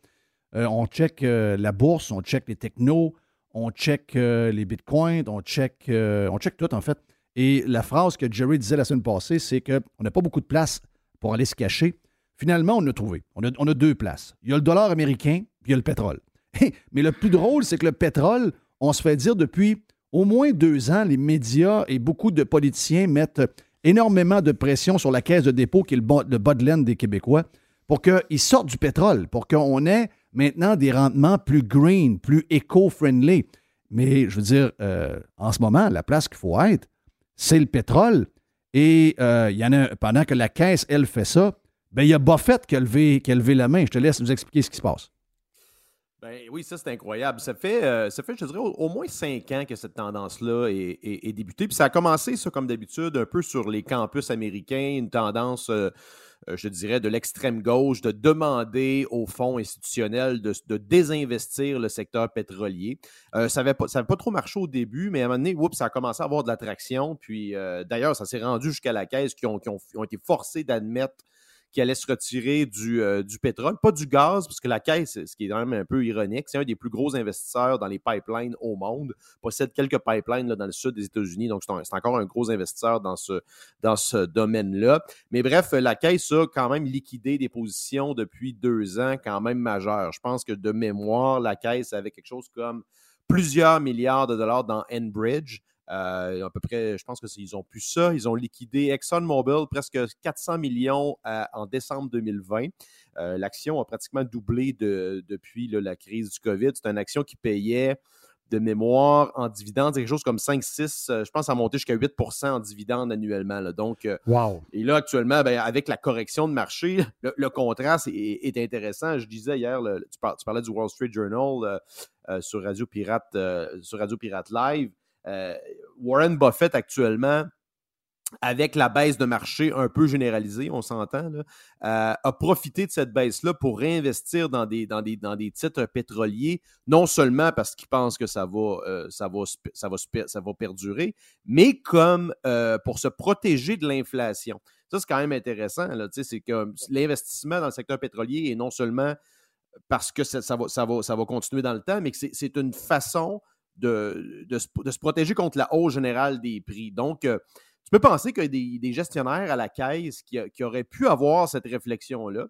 C: on check la bourse, on check les technos, on check les bitcoins, on check, on check tout en fait. Et la phrase que Jerry disait la semaine passée, c'est qu'on n'a pas beaucoup de place pour aller se cacher. Finalement, on a trouvé. On a, deux places. Il y a le dollar américain, puis il y a le pétrole. Mais le plus drôle, c'est que le pétrole, on se fait dire depuis au moins deux ans, les médias et beaucoup de politiciens mettent énormément de pression sur la caisse de dépôt, qui est le, bas des Québécois, pour qu'ils sortent du pétrole, pour qu'on ait maintenant des rendements plus green, plus éco-friendly. Mais je veux dire, euh, en ce moment, la place qu'il faut être, c'est le pétrole. Et euh, y en a, pendant que la caisse, elle, fait ça, ben, il y a Buffett qui a, levé, qui a levé la main. Je te laisse nous expliquer ce qui se passe.
F: Ben, oui, ça c'est incroyable. Ça fait, euh, ça fait, je dirais, au, moins cinq ans que cette tendance-là est, est, débutée. Puis ça a commencé, ça, comme d'habitude, un peu sur les campus américains, une tendance, je dirais, de l'extrême gauche, de demander aux fonds institutionnels de, désinvestir le secteur pétrolier. ça n'avait pas, trop marché au début, mais à un moment donné, ça a commencé à avoir de l'attraction. Puis d'ailleurs, ça s'est rendu jusqu'à la caisse qui ont été forcés d'admettre qui allait se retirer du, euh, du, pétrole, pas du gaz, parce que la Caisse, ce qui est quand même un peu ironique, c'est un des plus gros investisseurs dans les pipelines au monde, possède quelques pipelines dans le sud des États-Unis, donc c'est encore un gros investisseur dans ce, dans ce domaine-là. Mais bref, la Caisse a quand même liquidé des positions depuis deux ans quand même majeures. Je pense que de mémoire, la Caisse avait quelque chose comme plusieurs milliards de dollars dans Enbridge. Euh, à peu près, je pense qu'ils ont plus ça. Ils ont liquidé ExxonMobil presque 400 millions euh, en décembre 2020. Euh, l'action a pratiquement doublé depuis la crise du COVID. C'est une action qui payait de mémoire en dividendes, quelque chose comme 5-6, je pense à monter jusqu'à 8% en dividendes annuellement. Donc,
C: wow.
F: Et là, actuellement, ben, avec la correction de marché, le, contraste est, intéressant. Je disais hier, tu, parlais du Wall Street Journal sur Radio Pirate, sur Radio Pirate Live. Euh, Warren Buffett actuellement avec la baisse de marché un peu généralisée, on s'entend, euh, a profité de cette baisse-là pour réinvestir dans des, dans, des, dans des titres pétroliers, non seulement parce qu'ils pensent que ça va, euh, ça, va, ça, va, ça va perdurer, mais comme pour se protéger de l'inflation. Ça, c'est quand même intéressant. C'est que l'investissement dans le secteur pétrolier est non seulement parce que ça, va, ça, va, ça va continuer dans le temps, mais que c'est une façon de, se, protéger contre la hausse générale des prix. Donc, tu peux penser qu'il y a des, gestionnaires à la caisse qui, auraient pu avoir cette réflexion-là.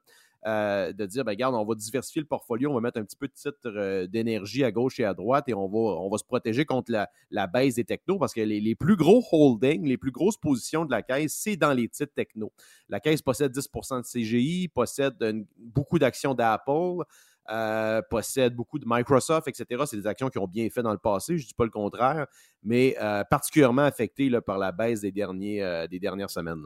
F: Euh, de dire, ben, regarde, on va diversifier le portfolio, on va mettre un petit peu de titre euh, d'énergie à gauche et à droite et on va, on va se protéger contre la, baisse des technos parce que les, plus gros holdings, les plus grosses positions de la caisse, c'est dans les titres techno. La caisse possède 10% de CGI, possède beaucoup d'actions d'Apple, euh, possède beaucoup de Microsoft, etc. C'est des actions qui ont bien fait dans le passé, je ne dis pas le contraire, mais euh, particulièrement affectées par la baisse des, euh, dernières semaines.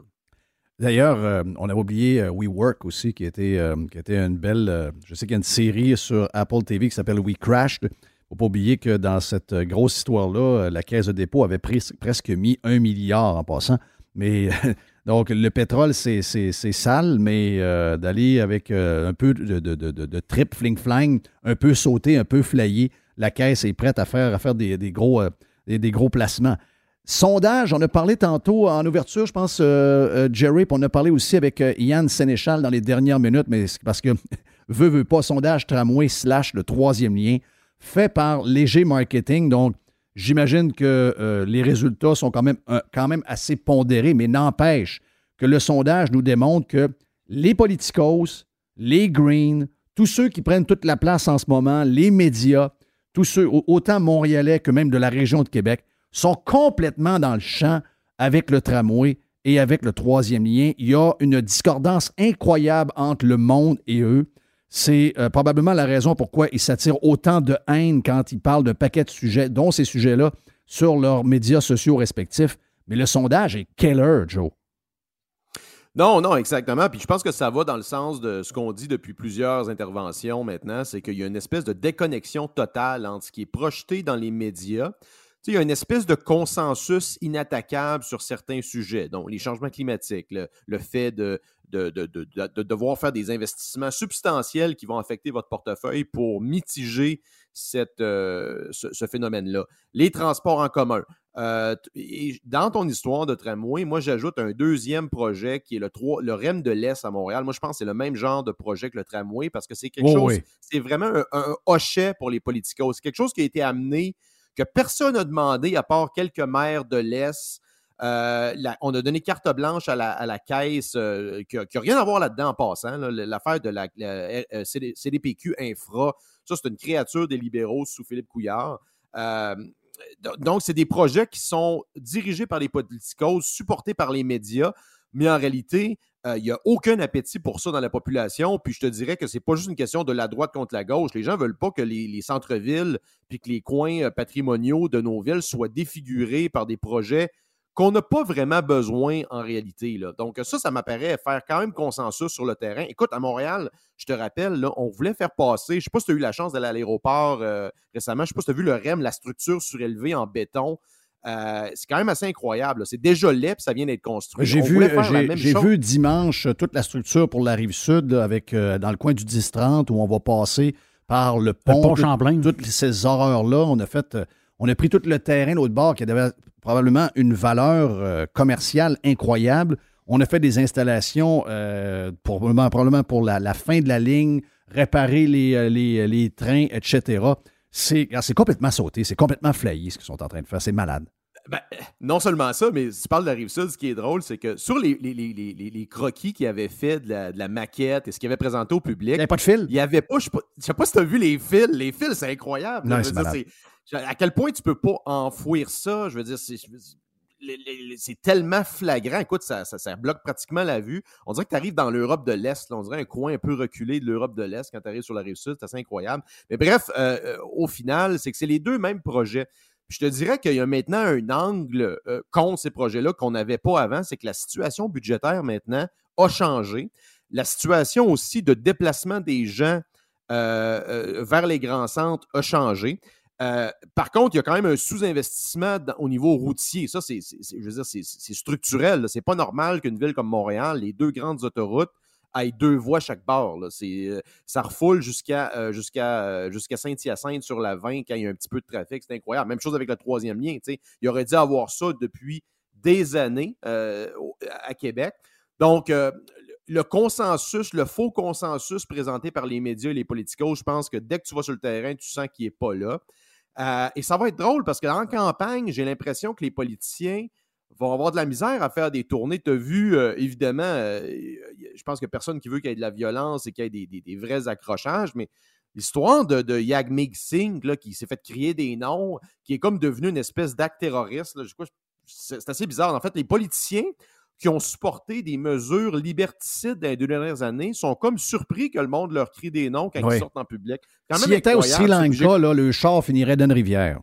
C: D'ailleurs, on avait oublié WeWork aussi, qui était, qui était une belle. je sais qu'il y a une série sur Apple TV qui s'appelle We Crashed. Il ne faut pas oublier que dans cette grosse histoire-là, la Caisse de dépôt avait presque mis un milliard en passant. Mais Donc, le pétrole, c'est sale, mais euh, d'aller avec euh, un peu de, trip, fling-flang, un peu sauter, un peu flyé, la caisse est prête à faire, des, gros, euh, des, gros placements. Sondage, on a parlé tantôt en ouverture, je pense, Jerry, puis on a parlé aussi avec Yann Sénéchal dans les dernières minutes, mais parce que veut, veut pas, sondage tramway slash le troisième lien, fait par Léger Marketing. Donc, J'imagine que euh, les résultats sont quand même, quand même assez pondérés, mais n'empêche que le sondage nous démontre que les politicos, les Greens, tous ceux qui prennent toute la place en ce moment, les médias, tous ceux, autant montréalais que même de la région de Québec, sont complètement dans le champ avec le tramway et avec le troisième lien. Il y a une discordance incroyable entre le monde et eux. C'est euh, probablement la raison pourquoi ils s'attirent autant de haine quand ils parlent d'un paquet de sujets, dont ces sujets-là, sur leurs médias sociaux respectifs. Mais le sondage est quelle heure, Joe?
F: Non, non, exactement. Puis je pense que ça va dans le sens de ce qu'on dit depuis plusieurs interventions maintenant, c'est qu'il y a une espèce de déconnexion totale entre ce qui est projeté dans les médias. Il y a une espèce de consensus inattaquable sur certains sujets, donc les changements climatiques, le fait de, de, devoir faire des investissements substantiels qui vont affecter votre portefeuille pour mitiger cette, euh, ce, phénomène-là. Les transports en commun. Euh, dans ton histoire de tramway, moi, j'ajoute un deuxième projet qui est le, 3, le REM de l'Est à Montréal. Moi, je pense que c'est le même genre de projet que le tramway parce que c'est quelque oh chose, c'est vraiment un, un, hochet pour les politicos. C'est quelque chose qui a été amené que personne n'a demandé à part quelques maires de l'Est euh, on a donné carte blanche à la, caisse euh, qui n'a rien à voir là-dedans en passant. L'affaire de la, euh, CDPQ Infra, ça, c'est une créature des libéraux sous Philippe Couillard. donc, c'est des projets qui sont dirigés par les politicos, supportés par les médias, mais en réalité, il n'y a aucun appétit pour ça dans la population. Puis je te dirais que ce n'est pas juste une question de la droite contre la gauche. Les gens ne veulent pas que les, les centres-villes puis que les coins patrimoniaux de nos villes soient défigurés par des projets qu'on n'a pas vraiment besoin en réalité. Donc, ça, ça m'apparaît faire quand même consensus sur le terrain. Écoute, à Montréal, je te rappelle, on voulait faire passer, je ne sais pas si tu as eu la chance d'aller à l'aéroport euh, récemment, je ne sais pas si tu as vu le REM, la structure surélevée en béton. Euh, c'est quand même assez incroyable. C'est déjà laid, puis ça vient d'être construit.
C: J'ai vu, j'ai, vu dimanche toute la structure pour la rive sud avec euh, dans le coin du 10-30 où on va passer par le pont,
D: pont Champlain.
C: toutes ces horreurs-là. On a fait on a pris tout le terrain de l'autre bord qui avait probablement une valeur euh, commerciale incroyable. On a fait des installations euh, pour, probablement pour la, fin de la ligne, réparer les, euh, les, trains, etc. C'est complètement sauté, c'est complètement flayé ce qu'ils sont en train de faire. C'est malade.
F: Ben, non seulement ça, mais si tu parles de la rive sud, ce qui est drôle, c'est que sur les, les, croquis qu'ils avaient fait de la, maquette et ce qu'ils avaient présenté au public. Il
C: n'y avait pas de fil.
F: Il y avait pas, je ne sais pas, si tu as vu les fils. Les fils, c'est incroyable.
C: Non, c'est
F: à quel point tu peux pas enfouir ça? Je veux dire, c'est tellement flagrant. Écoute, ça, bloque pratiquement la vue. On dirait que tu arrives dans l'Europe de l'Est. On dirait un coin un peu reculé de l'Europe de l'Est quand tu arrives sur la rive sud. C'est assez incroyable. Mais bref, euh, euh, au final, c'est que c'est les deux mêmes projets. je te dirais qu'il y a maintenant un angle euh, contre ces projets-là qu'on n'avait pas avant. C'est que la situation budgétaire maintenant a changé. La situation aussi de déplacement des gens vers les grands centres a changé. Euh, par contre, il y a quand même un sous-investissement au niveau routier. Ça, c'est, je veux dire, c'est, structurel. C'est pas normal qu'une ville comme Montréal, les deux grandes autoroutes, aient deux voies chaque bord. Euh, ça refoule jusqu'à, euh, jusqu'à Saint-Hyacinthe sur la 20 quand il y a un petit peu de trafic. C'est incroyable. Même chose avec le troisième lien. Il aurait dû avoir ça depuis des années à Québec. Donc, le consensus, le faux consensus présenté par les médias et les politicos, je pense que dès que tu vas sur le terrain, tu sens qu'il n'est pas là. Euh, et ça va être drôle parce qu'en campagne, j'ai l'impression que les politiciens vont avoir de la misère à faire des tournées. Tu as vu, euh, évidemment, euh, je pense que personne qui veut qu'il y ait de la violence et qu'il y ait des, vrais accrochages, mais l'histoire de, de Singh, qui s'est fait crier des noms, qui est comme devenu une espèce d'acte terroriste, c'est assez bizarre. En fait, les politiciens qui ont supporté des mesures liberticides dans les deux dernières années sont comme surpris que le monde leur crie des noms quand ils sortent en public.
C: S'il était au Sri Lanka, là, le char finirait dans une rivière.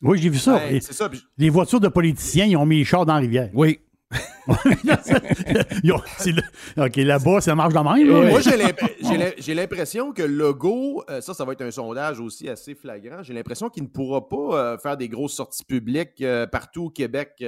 D: Oui, j'ai vu ça. Ben, ça Les voitures de politiciens, ils ont mis les chars dans la rivière.
C: Oui.
D: OK, là-bas, ça marche de même.
F: Moi, j'ai l'impression que le logo, euh, ça, ça va être un sondage aussi assez flagrant. J'ai l'impression qu'il ne pourra pas euh, faire des grosses sorties publiques euh, partout au Québec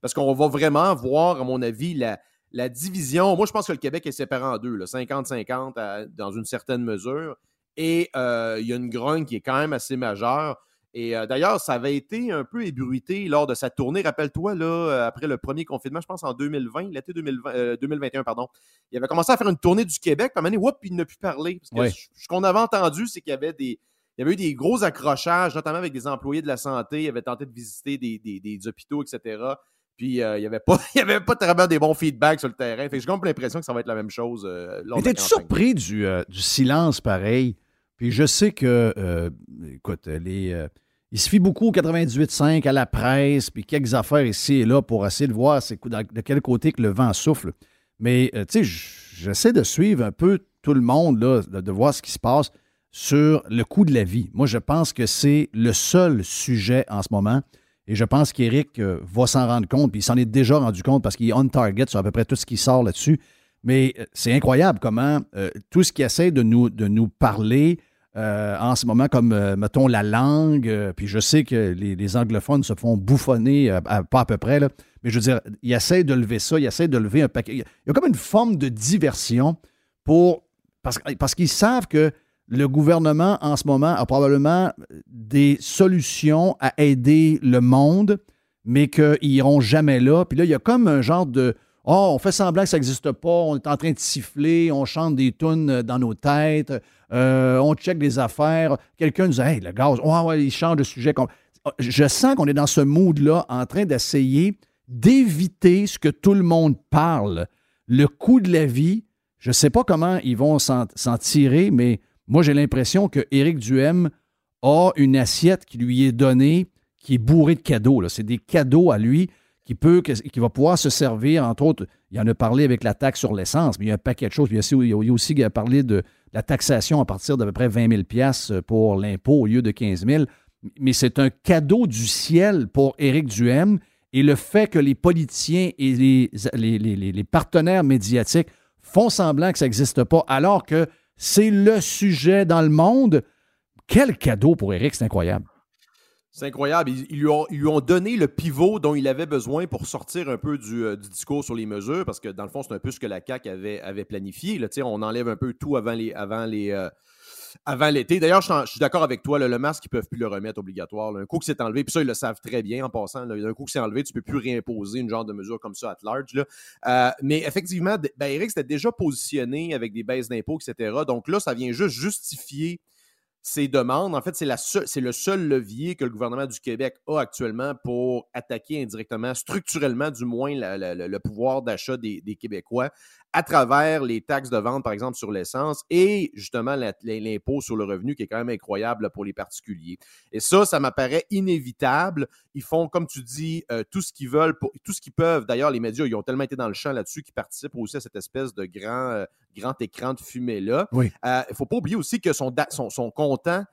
F: parce qu'on va vraiment voir, à mon avis, la, la division. Moi, je pense que le Québec est séparé en deux, 50-50 dans une certaine mesure. Et il y a une grogne qui est quand même assez majeure. Et euh, d'ailleurs, ça avait été un peu ébruité lors de sa tournée. Rappelle-toi, là, euh, après le premier confinement, je pense en 2020, l'été 2021, euh, pardon. Il avait commencé à faire une tournée du Québec, puis à un moment il n'a plus parlé. Parce que ce qu'on avait entendu, c'est qu'il y avait des. Il y avait eu des gros accrochages, notamment avec des employés de la santé. Il avait tenté de visiter des, hôpitaux, etc. Puis il n'y avait, pas, il avait pas très des bons feedbacks sur le terrain. Fait que j'ai comme l'impression que ça va être la même chose. Euh,
C: Étais-tu surpris du, du silence pareil? Puis je sais que, euh, écoute, les, euh, il se fie beaucoup au 98.5, à la presse, puis quelques affaires ici et là pour essayer de voir de quel côté que le vent souffle. Mais, euh, tu sais, j'essaie de suivre un peu tout le monde, là, de, voir ce qui se passe sur le coût de la vie. Moi, je pense que c'est le seul sujet en ce moment. Et je pense qu'Éric va s'en rendre compte, puis il s'en est déjà rendu compte parce qu'il est on target sur à peu près tout ce qui sort là-dessus. Mais c'est incroyable comment tout ce qui essaie de nous, de nous parler, euh, en ce moment, comme, euh, mettons, la langue. Euh, puis je sais que les, anglophones se font bouffonner, pas à peu près, mais je veux dire, ils essaient de lever ça, ils essaient de lever un paquet. Il y a comme une forme de diversion pour. Parce, parce qu'ils savent que le gouvernement, en ce moment, a probablement des solutions à aider le monde, mais qu'ils n'iront jamais là. Puis là, il y a comme un genre de. Oh, on fait semblant que ça n'existe pas, on est en train de siffler, on chante des tunes dans nos têtes. Euh, on check des affaires. Quelqu'un nous dit Hey, le gaz, ouais, ouais, il change de sujet. Je sens qu'on est dans ce mood-là en train d'essayer d'éviter ce que tout le monde parle. Le coût de la vie, je ne sais pas comment ils vont s'en tirer, mais moi, j'ai l'impression que Éric Duhem a une assiette qui lui est donnée qui est bourrée de cadeaux. C'est des cadeaux à lui qui, peut, qui va pouvoir se servir, entre autres, il en a parlé avec la taxe sur l'essence, mais il y a un paquet de choses. Il y a aussi, il y a parlé de la taxation à partir d'à peu près 20 000 pour l'impôt au lieu de 15 000. Mais c'est un cadeau du ciel pour Éric Duhem. Et le fait que les politiciens et les, les, partenaires médiatiques font semblant que ça n'existe pas, alors que c'est le sujet dans le monde, quel cadeau pour Éric, c'est incroyable.
F: C'est incroyable. Ils, lui ont, donné le pivot dont il avait besoin pour sortir un peu euh, du, discours sur les mesures, parce que dans le fond, c'est un peu ce que la CAQ avait, planifié. Là, on enlève un peu tout avant euh, l'été. D'ailleurs, je, suis d'accord avec toi, le masque, ils ne peuvent plus le remettre obligatoire. Un coup que c'est enlevé, puis ça, ils le savent très bien en passant. un coup que c'est enlevé, tu ne peux plus réimposer une genre de mesure comme ça à large. Euh, mais effectivement, ben, Eric s'était déjà positionné avec des baisses d'impôts, etc. Donc là, ça vient juste justifier ces demandes. En fait, c'est le seul levier que le gouvernement du Québec a actuellement pour attaquer indirectement, structurellement du moins, le pouvoir d'achat des, Québécois à travers les taxes de vente, par exemple, sur l'essence et justement l'impôt sur le revenu qui est quand même incroyable pour les particuliers. Et ça, ça m'apparaît inévitable. Ils font, comme tu dis, euh, tout ce qu'ils veulent, tout ce qu'ils peuvent. D'ailleurs, les médias, ils ont tellement été dans le champ là-dessus qu'ils participent aussi à cette espèce de grand, euh, grand écran de fumée-là. Il
C: ne
F: faut pas oublier aussi que son, son, son comptant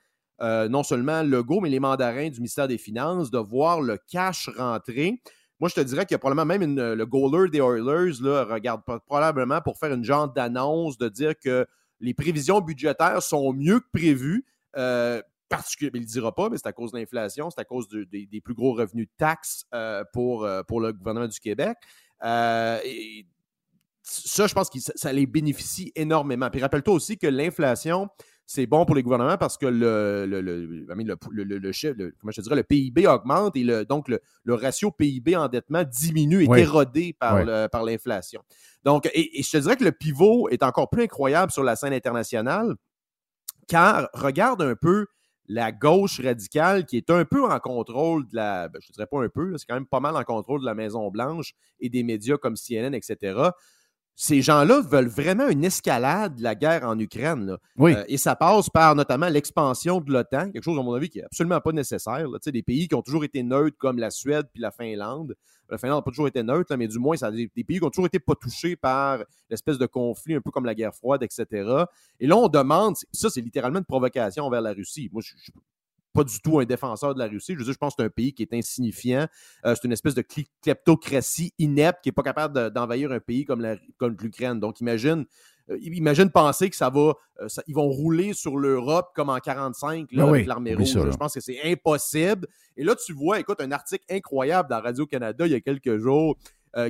F: euh, non seulement le go, mais les mandarins du ministère des Finances, de voir le cash rentrer. Moi, je te dirais qu'il y a probablement même le goaler des Oilers là, regarde probablement pour faire une genre d'annonce de dire que les prévisions budgétaires sont mieux que prévues. Euh, particulier, il ne le dira pas, mais c'est à cause de l'inflation, c'est à cause des plus gros revenus de taxes pour, pour le gouvernement du Québec. et ça, je pense que ça, les bénéficie énormément. Puis rappelle-toi aussi que l'inflation, c'est bon pour les gouvernements parce que le, le, le, le, comment je dirais, le PIB augmente et le, donc le, ratio PIB-endettement diminue, est érodé par, par l'inflation. Donc, et, je te dirais que le pivot est encore plus incroyable sur la scène internationale, car regarde un peu la gauche radicale qui est un peu en contrôle de la, ben, je ne dirais pas un peu, c'est quand même pas mal en contrôle de la Maison-Blanche et des médias comme CNN, etc ces gens-là veulent vraiment une escalade de la guerre en Ukraine. Euh, et ça passe par notamment l'expansion de l'OTAN, quelque chose, à mon avis, qui n'est absolument pas nécessaire. Des pays qui ont toujours été neutres, comme la Suède puis la Finlande. La Finlande n'a pas toujours été neutre, mais du moins, ça des, pays qui ont toujours été pas touchés par l'espèce de conflit, un peu comme la guerre froide, etc. Et là, on demande, ça, c'est littéralement une provocation envers la Russie. Moi, je, je pas du tout un défenseur de la Russie. Je veux dire, je pense que c'est un pays qui est insignifiant. Euh, c'est une espèce de kleptocratie inepte qui n'est pas capable d'envahir un pays comme l'Ukraine. Donc, imagine, euh, imagine penser que ça va, euh, ils vont rouler sur l'Europe comme en 45 là, ben avec l'armée rouge. je pense que c'est impossible. Et là, tu vois, écoute, un article incroyable dans Radio-Canada il y a quelques jours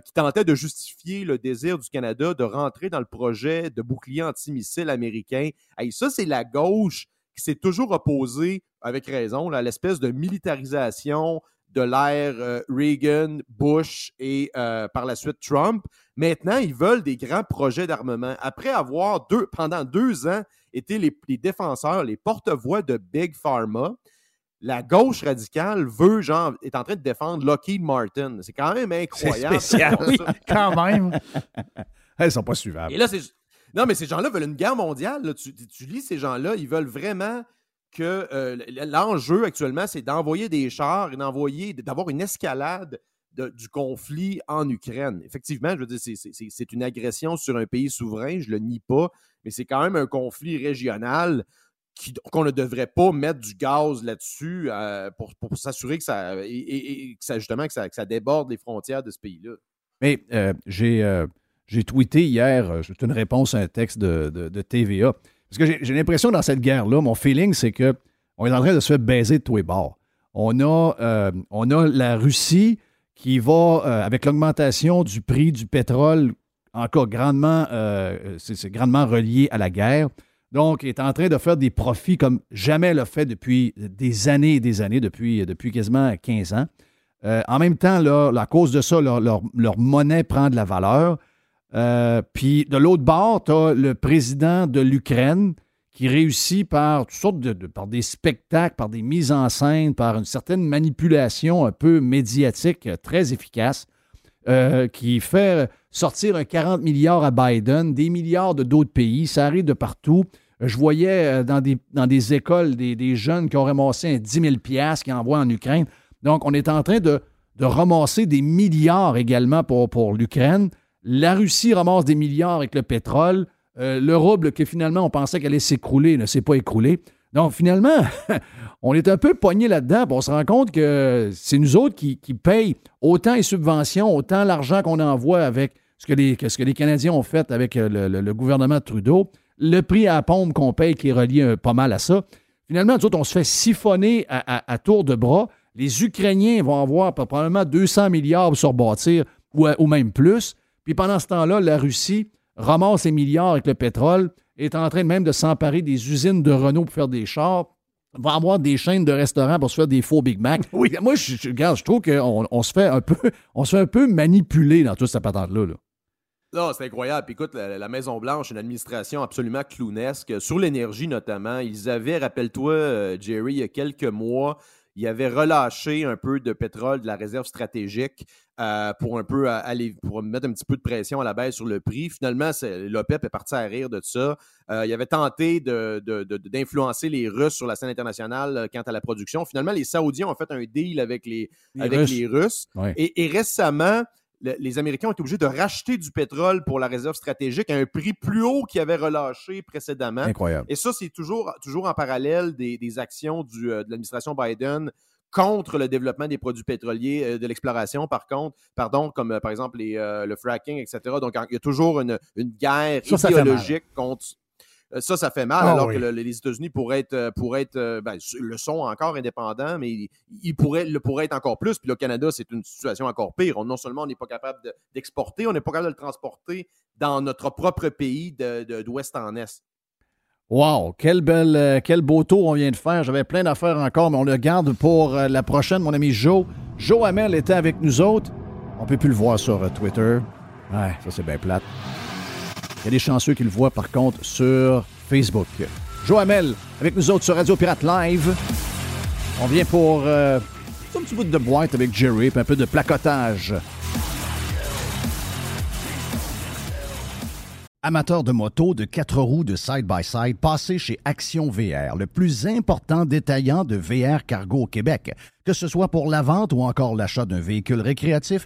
F: qui tentait de justifier le désir du Canada de rentrer dans le projet de bouclier antimissile américain. Hey, ça, c'est la gauche qui s'est toujours opposé, avec raison, à l'espèce de militarisation de l'ère euh, Reagan, Bush et euh, par la suite Trump. Maintenant, ils veulent des grands projets d'armement. Après avoir deux, pendant deux ans été les, défenseurs, les porte-voix de Big Pharma, la gauche radicale veut, genre, est en train de défendre Lockheed Martin. C'est quand même incroyable.
C: C'est spécial, oui, quand même. Elles sont pas suivables.
F: Et là, c'est non, mais ces gens-là veulent une guerre mondiale. Tu, lis ces gens-là, ils veulent vraiment que euh, l'enjeu actuellement, c'est d'envoyer des chars et d'envoyer, d'avoir une escalade du conflit en Ukraine. Effectivement, je veux dire, c'est une agression sur un pays souverain, je le nie pas, mais c'est quand même un conflit régional qu'on ne devrait pas mettre du gaz là-dessus euh, pour, s'assurer que ça, et, ça, justement, que ça, déborde les frontières de ce pays-là.
C: Mais euh, j'ai j'ai tweeté hier, euh, c'est une réponse à un texte de, TVA. Parce que j'ai l'impression dans cette guerre-là, mon feeling, c'est que on est en train de se faire baiser de tous les bords. On a, euh, on a la Russie qui va, euh, avec l'augmentation du prix du pétrole, encore grandement, c'est grandement relié à la guerre. Donc, est en train de faire des profits comme jamais l'a fait depuis des années et des années, depuis, depuis quasiment 15 ans. en même temps, là, à cause de ça, leur, leur monnaie prend de la valeur. Euh, puis de l'autre bord, tu as le président de l'Ukraine qui réussit par toutes sortes de, par des spectacles, par des mises en scène, par une certaine manipulation un peu médiatique euh, très efficace, euh, qui fait sortir un 40 milliards à Biden, des milliards de d'autres pays. Ça arrive de partout. Je voyais dans des, dans des écoles des, jeunes qui ont ramassé un 10 000 qui envoient en Ukraine. Donc, on est en train de, de ramasser des milliards également pour, pour l'Ukraine. La Russie ramasse des milliards avec le pétrole. Euh, le rouble, que finalement on pensait qu'elle allait s'écrouler, ne s'est pas écroulé. Donc finalement, on est un peu poigné là-dedans. On se rend compte que c'est nous autres qui, payent autant les subventions, autant l'argent qu'on envoie avec ce que, les, ce que les Canadiens ont fait avec euh, le, gouvernement de Trudeau, le prix à la pompe qu'on paye qui est relié euh, pas mal à ça. Finalement, nous autres, on se fait siphonner à, tour de bras. Les Ukrainiens vont avoir probablement 200 milliards pour se rebâtir ou même plus. Puis pendant ce temps-là, la Russie ramasse ses milliards avec le pétrole, est en train même de s'emparer des usines de Renault pour faire des chars, va avoir des chaînes de restaurants pour se faire des faux Big Mac. Oui. Moi, je, je trouve qu'on on se fait un peu on se fait un peu manipuler dans toute cette patente-là.
F: Non, c'est incroyable. écoute, la, Maison-Blanche, une administration absolument clownesque, sur l'énergie notamment. Ils avaient, rappelle-toi, euh, Jerry, il y a quelques mois, ils avaient relâché un peu de pétrole de la réserve stratégique euh, pour un peu aller pour mettre un petit peu de pression à la baisse sur le prix. Finalement, l'OPEP est parti à rire de ça. Euh, il avait tenté d'influencer les Russes sur la scène internationale euh, quant à la production. Finalement, les Saoudiens ont fait un deal avec les, Russes. Et, récemment, les Américains ont été obligés de racheter du pétrole pour la réserve stratégique à un prix plus haut qu'ils avaient relâché précédemment.
C: Incroyable.
F: Et ça, c'est toujours, toujours en parallèle des, actions de l'administration Biden contre le développement des produits pétroliers, euh, de l'exploration, par contre, pardon, comme euh, par exemple les, euh, le fracking, etc. Donc, il y a toujours une, guerre idéologique contre ça, ça fait mal, ah alors que les États-Unis pourraient être, pourraient être ben, le sont encore indépendants, mais ils pourraient, le pourraient être encore plus. Puis le Canada, c'est une situation encore pire. non seulement on n'est pas capable d'exporter, on n'est pas capable de le transporter dans notre propre pays d'ouest en est.
C: Wow, quel, bel, euh, quel beau tour on vient de faire. J'avais plein d'affaires encore, mais on le garde pour euh, la prochaine. Mon ami Joe. Joe Hamel était avec nous autres. On peut plus le voir sur euh, Twitter. Ouais, ça c'est bien plate. Il y a des chanceux qui le voient par contre sur Facebook. Joe Hamel avec nous autres sur Radio Pirate Live. On vient pour un petit bout de boîte avec Jerry, et un peu de placotage. Amateurs de moto, de quatre roues, de side-by-side, passez chez Action VR, le plus important détaillant de VR cargo au Québec. Que ce soit pour la vente ou encore l'achat d'un véhicule récréatif,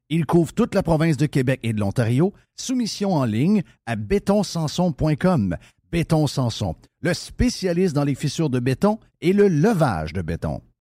C: Il couvre toute la province de Québec et de l'Ontario. Soumission en ligne à bétonsanson.com. Béton Sanson, le spécialiste dans les fissures de béton et le levage de béton.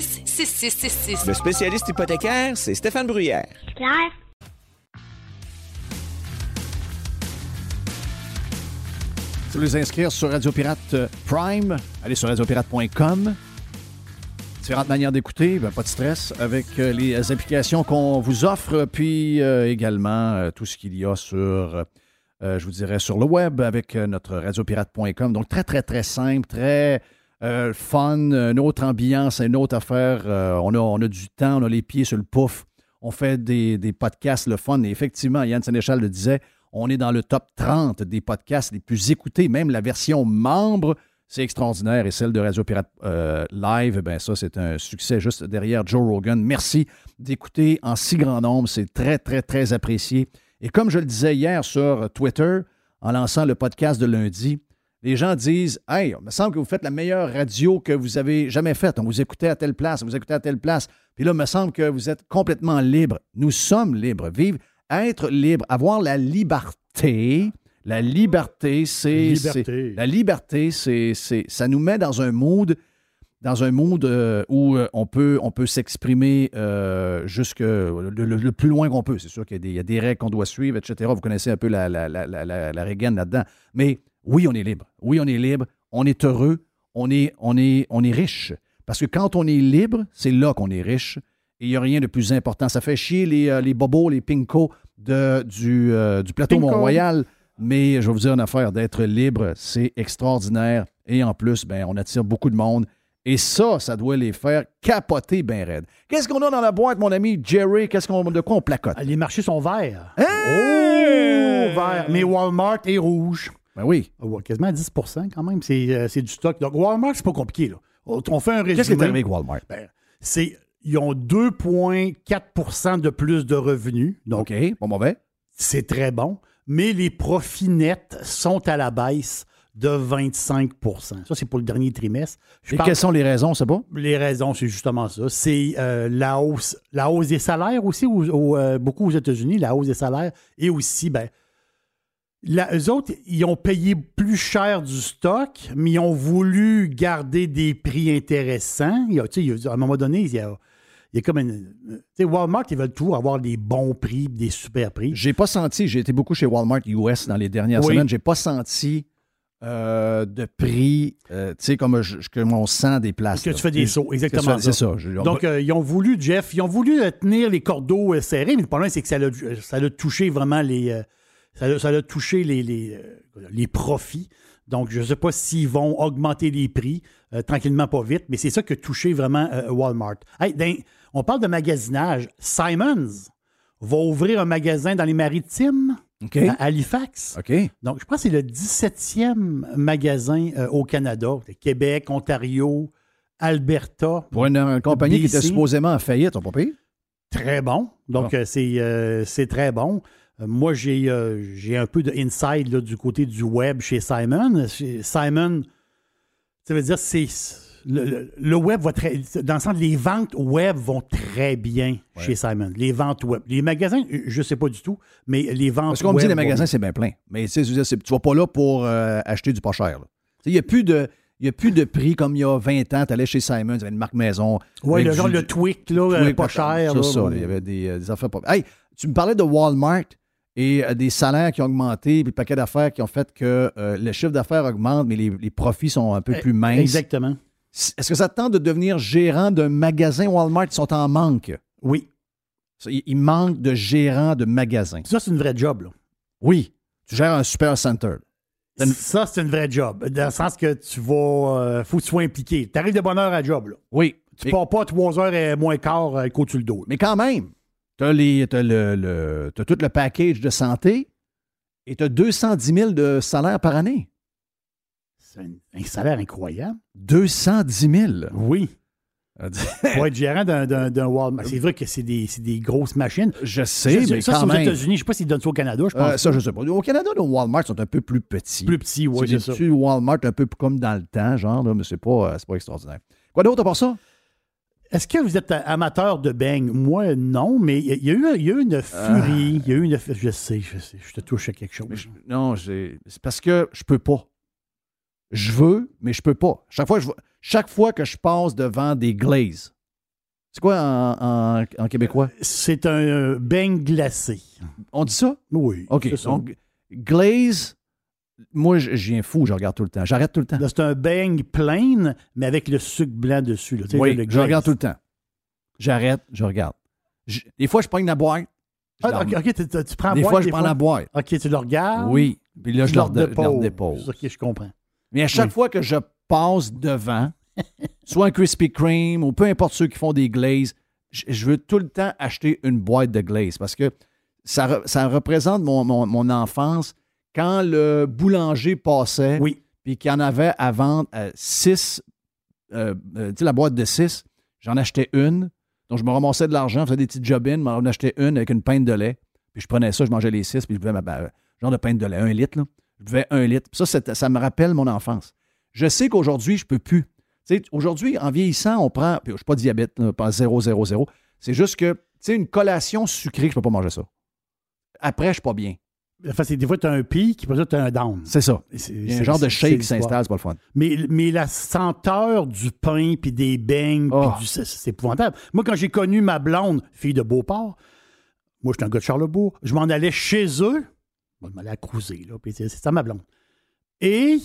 G: 6666.
H: Le spécialiste hypothécaire, c'est Stéphane Bruyère. Claire.
C: Si vous voulez inscrire sur Radio Pirate euh, Prime, allez sur radiopirate.com. Différentes manières d'écouter, ben, pas de stress, avec euh, les applications qu'on vous offre, puis euh, également tout ce qu'il y a sur, je vous dirais, sur le web avec notre radiopirate.com. Donc très, très, très simple, très euh, fun, une autre ambiance, une autre affaire. Euh, on, a, on a du temps, on a les pieds sur le pouf. On fait des, podcasts, le fun. Et effectivement, Yann Sénéchal le disait, on est dans le top 30 des podcasts les plus écoutés. Même la version membre, c'est extraordinaire. Et celle de Radio Pirate euh, Live, ben ça, c'est un succès juste derrière Joe Rogan. Merci d'écouter en si grand nombre. C'est très, très, très apprécié. Et comme je le disais hier sur Twitter, en lançant le podcast de lundi, les gens disent Hey, il me semble que vous faites la meilleure radio que vous avez jamais faite. On vous écoutait à telle place, on vous écoutait à telle place. Puis là, il me semble que vous êtes complètement libre. Nous sommes libres. Vivre, être libre, avoir la liberté. La liberté, c'est. La liberté, c'est. Ça nous met dans un mood dans un monde euh, où euh, on peut, on peut s'exprimer euh, jusque le, plus loin qu'on peut. C'est sûr qu'il y, a des règles qu'on doit suivre, etc. Vous connaissez un peu la, la, la, la, la là-dedans. Mais oui, on est libre. Oui, on est libre. On est heureux. On est, on est, on est riche. Parce que quand on est libre, c'est là qu'on est riche. Et il n'y a rien de plus important. Ça fait chier les, euh, les bobos, les pinko de, du, euh, du plateau Mont-Royal. Mais je vais vous dire une affaire, d'être libre, c'est extraordinaire. Et en plus, ben, on attire beaucoup de monde. Et ça, ça doit les faire capoter bien raide. Qu'est-ce qu'on a dans la boîte, mon ami Jerry? Qu'est-ce qu'on, de quoi on placote?
D: Les marchés sont verts. Oh, vert. Mais Walmart est rouge.
C: Ben oui.
D: Ah quasiment 10% quand même. Euh, c'est, du stock. Donc, Walmart, c'est pas compliqué. Là. On fait un résumé.
C: Qu'est-ce qui est arrivé avec Walmart?
D: Ben, c'est Ils ont 2,4% de plus de revenus. Donc,
C: OK, pas mauvais.
D: c'est très bon. Mais les profits nets sont à la baisse de 25% Ça, c'est pour le dernier trimestre. Je
C: Et
D: parle-
C: quelles sont les raisons, c'est pas?
D: les raisons, c'est justement ça. C'est euh, la hausse, la hausse des salaires aussi, au- au, euh, beaucoup aux États-Unis, la hausse des salaires. Et aussi, ben, la- eux autres, ils ont payé plus cher du stock, mais ils ont voulu garder des prix intéressants. Il y a, tu sais, il y a- à un moment donné, il y a, il y a comme une. Tu sais, Walmart, ils veulent toujours avoir des bons prix, des super prix.
C: J'ai pas senti, j'ai été beaucoup chez Walmart US dans les dernières
D: Oui.
C: semaines, j'ai pas senti euh, de prix, euh, tu sais, comme je, je- comme on sent des places.
D: Que
C: là.
D: tu fais des sauts, exactement
C: C'est
D: ça.
C: ça. Je-
D: Donc, euh, ils ont voulu, Jeff, ils ont voulu euh, tenir les cordeaux euh, serrés, mais le problème, c'est que ça l'a touché vraiment les. Ça, l'a touché les, les, euh, les profits. Donc, je ne sais pas s'ils vont augmenter les prix euh, tranquillement, pas vite, mais c'est ça qui a touché vraiment euh, Walmart. Hey, dans- on parle de magasinage. Simons va ouvrir un magasin dans les maritimes à Halifax. Donc, je pense que c'est le 17e magasin euh, au Canada. Québec, Ontario, Alberta.
C: Pour une, une compagnie qui était supposément en faillite, on pas payé?
D: Très bon. Donc, euh, c'est euh, c'est très bon. Euh, moi, j'ai euh, j'ai un peu de inside là, du côté du web chez Simon. Chez Simon, ça veut dire c'est le, le- le web va très. Dans le sens, les ventes web vont très bien chez Simon. Les ventes web. Les magasins, je ne sais pas du tout, mais les ventes
C: Parce qu'on me dit les magasins, c'est bien plein. Mais tu c'est- tu vas pas là pour euh, acheter du pas cher. Il n'y a plus de. Il a plus de prix comme il y a 20 ans. Tu allais chez Simon, tu avais une marque maison.
D: Oui, le
C: du-
D: genre le tweak, là, euh, pas cher. Là,
C: ça, il y avait des, euh, des affaires pas. Hey, tu me parlais de Walmart et euh, des salaires qui ont augmenté, puis le paquet d'affaires qui ont fait que euh, le chiffre d'affaires augmente, mais les, les profits sont un peu
D: Eh,
C: plus minces.
D: Exactement.
C: Est-ce que ça te tente de devenir gérant d'un magasin Walmart? Ils sont en manque.
D: Oui.
C: Il manque de gérants de magasins.
D: Ça, c'est une vraie job. Là.
C: Oui. Tu gères un super center. Une-
D: Ça, c'est une vraie job. Dans le sens que tu vas. euh, faut que tu sois impliqué. Tu arrives de bonne heure à la job. Là.
C: Oui.
D: Tu
C: Mais-
D: pars pas à 3 heures et moins quart avec au-dessus le dos. là.
C: Mais quand même, tu as, le, le- t'as tout le package de santé et tu as 210 000 de salaire par année.
D: C'est un, un salaire incroyable.
C: 210 000.
D: Oui. Pour être gérant d'un, Walmart. C'est vrai que c'est des, grosses machines.
C: Je sais,
D: Ça,
C: mais
D: ça,
C: quand
D: c'est aux. États-Unis. Je sais pas s'ils donnent ça au Canada. Je pense
C: Euh, ça, je sais pas. Au Canada, nos Walmart sont un peu plus petits.
D: plus petit. Oui,
C: c'est
D: ça.
C: petits Walmart un peu comme dans le temps, genre, là, mais c'est pas, euh, c'est pas extraordinaire. Quoi d'autre à part ça?
D: Est-ce que vous êtes amateur de bang? Moi, non, mais il y, a- eu, il y a eu une furie. Il y a eu une. Je sais, je sais. Je te touche à quelque chose.
C: Je- non, c'est parce que je peux pas. Je veux, mais je peux pas. Chaque fois, que je, chaque fois que je passe devant des glazes, c'est quoi en, en- en québécois?
D: C'est un euh, bang glacé.
C: On dit ça?
D: Oui.
C: OK. Donc, glaze, moi, je viens fou, je regarde tout le temps. J'arrête tout le temps.
D: C'est un bang plein, mais avec le sucre blanc dessus. Là.
C: Oui,
D: le
C: je regarde tout le temps. J'arrête, je regarde. Je- des fois, je prends la boîte.
D: Ah, OK, tu, prends
C: Des
D: boîte,
C: fois, je prends la boîte.
D: OK, tu le regardes?
C: Oui. Puis là, je leur dépose.
D: OK, je comprends.
C: Mais à chaque
D: Oui.
C: fois que je passe devant, soit un Krispy Kreme ou peu importe ceux qui font des glazes, je, je veux tout le temps acheter une boîte de glaze parce que ça, re- ça représente mon, mon- mon enfance quand le boulanger passait
D: Oui.
C: puis qu'il y en avait à vendre à 6, tu sais, la boîte de 6, j'en achetais une. Donc, je me ramassais de l'argent, faisais des petites job-ins, m'en achetais une avec une pinte de lait. Puis je prenais ça, je mangeais les 6, puis je buvais ma ma- genre de pinte de lait, un litre. Là. Je buvais un litre. Puis ça, ça me rappelle mon enfance. Je sais qu'aujourd'hui, je peux plus. Aujourd'hui, en vieillissant, on prend. Puis je suis pas diabète, là, pas 0, 0, 0. C'est juste que, tu sais, une collation sucrée, je peux pas manger ça. Après, je suis pas bien.
D: Enfin, c'est- des fois, tu as un pic, puis tu as un down.
C: C'est ça.
D: C'est-
C: Il y a un genre de shake qui s'installe, c'est pas le fun.
D: Mais, mais la senteur du pain, puis des beignes,
C: Oh.
D: du- c'est épouvantable. Moi, quand j'ai connu ma blonde, fille de Beauport, moi, j'étais un gars de Charlebourg, je m'en allais chez eux, je m'en allais à cruiser, là, puis c'est ça ma blonde. Et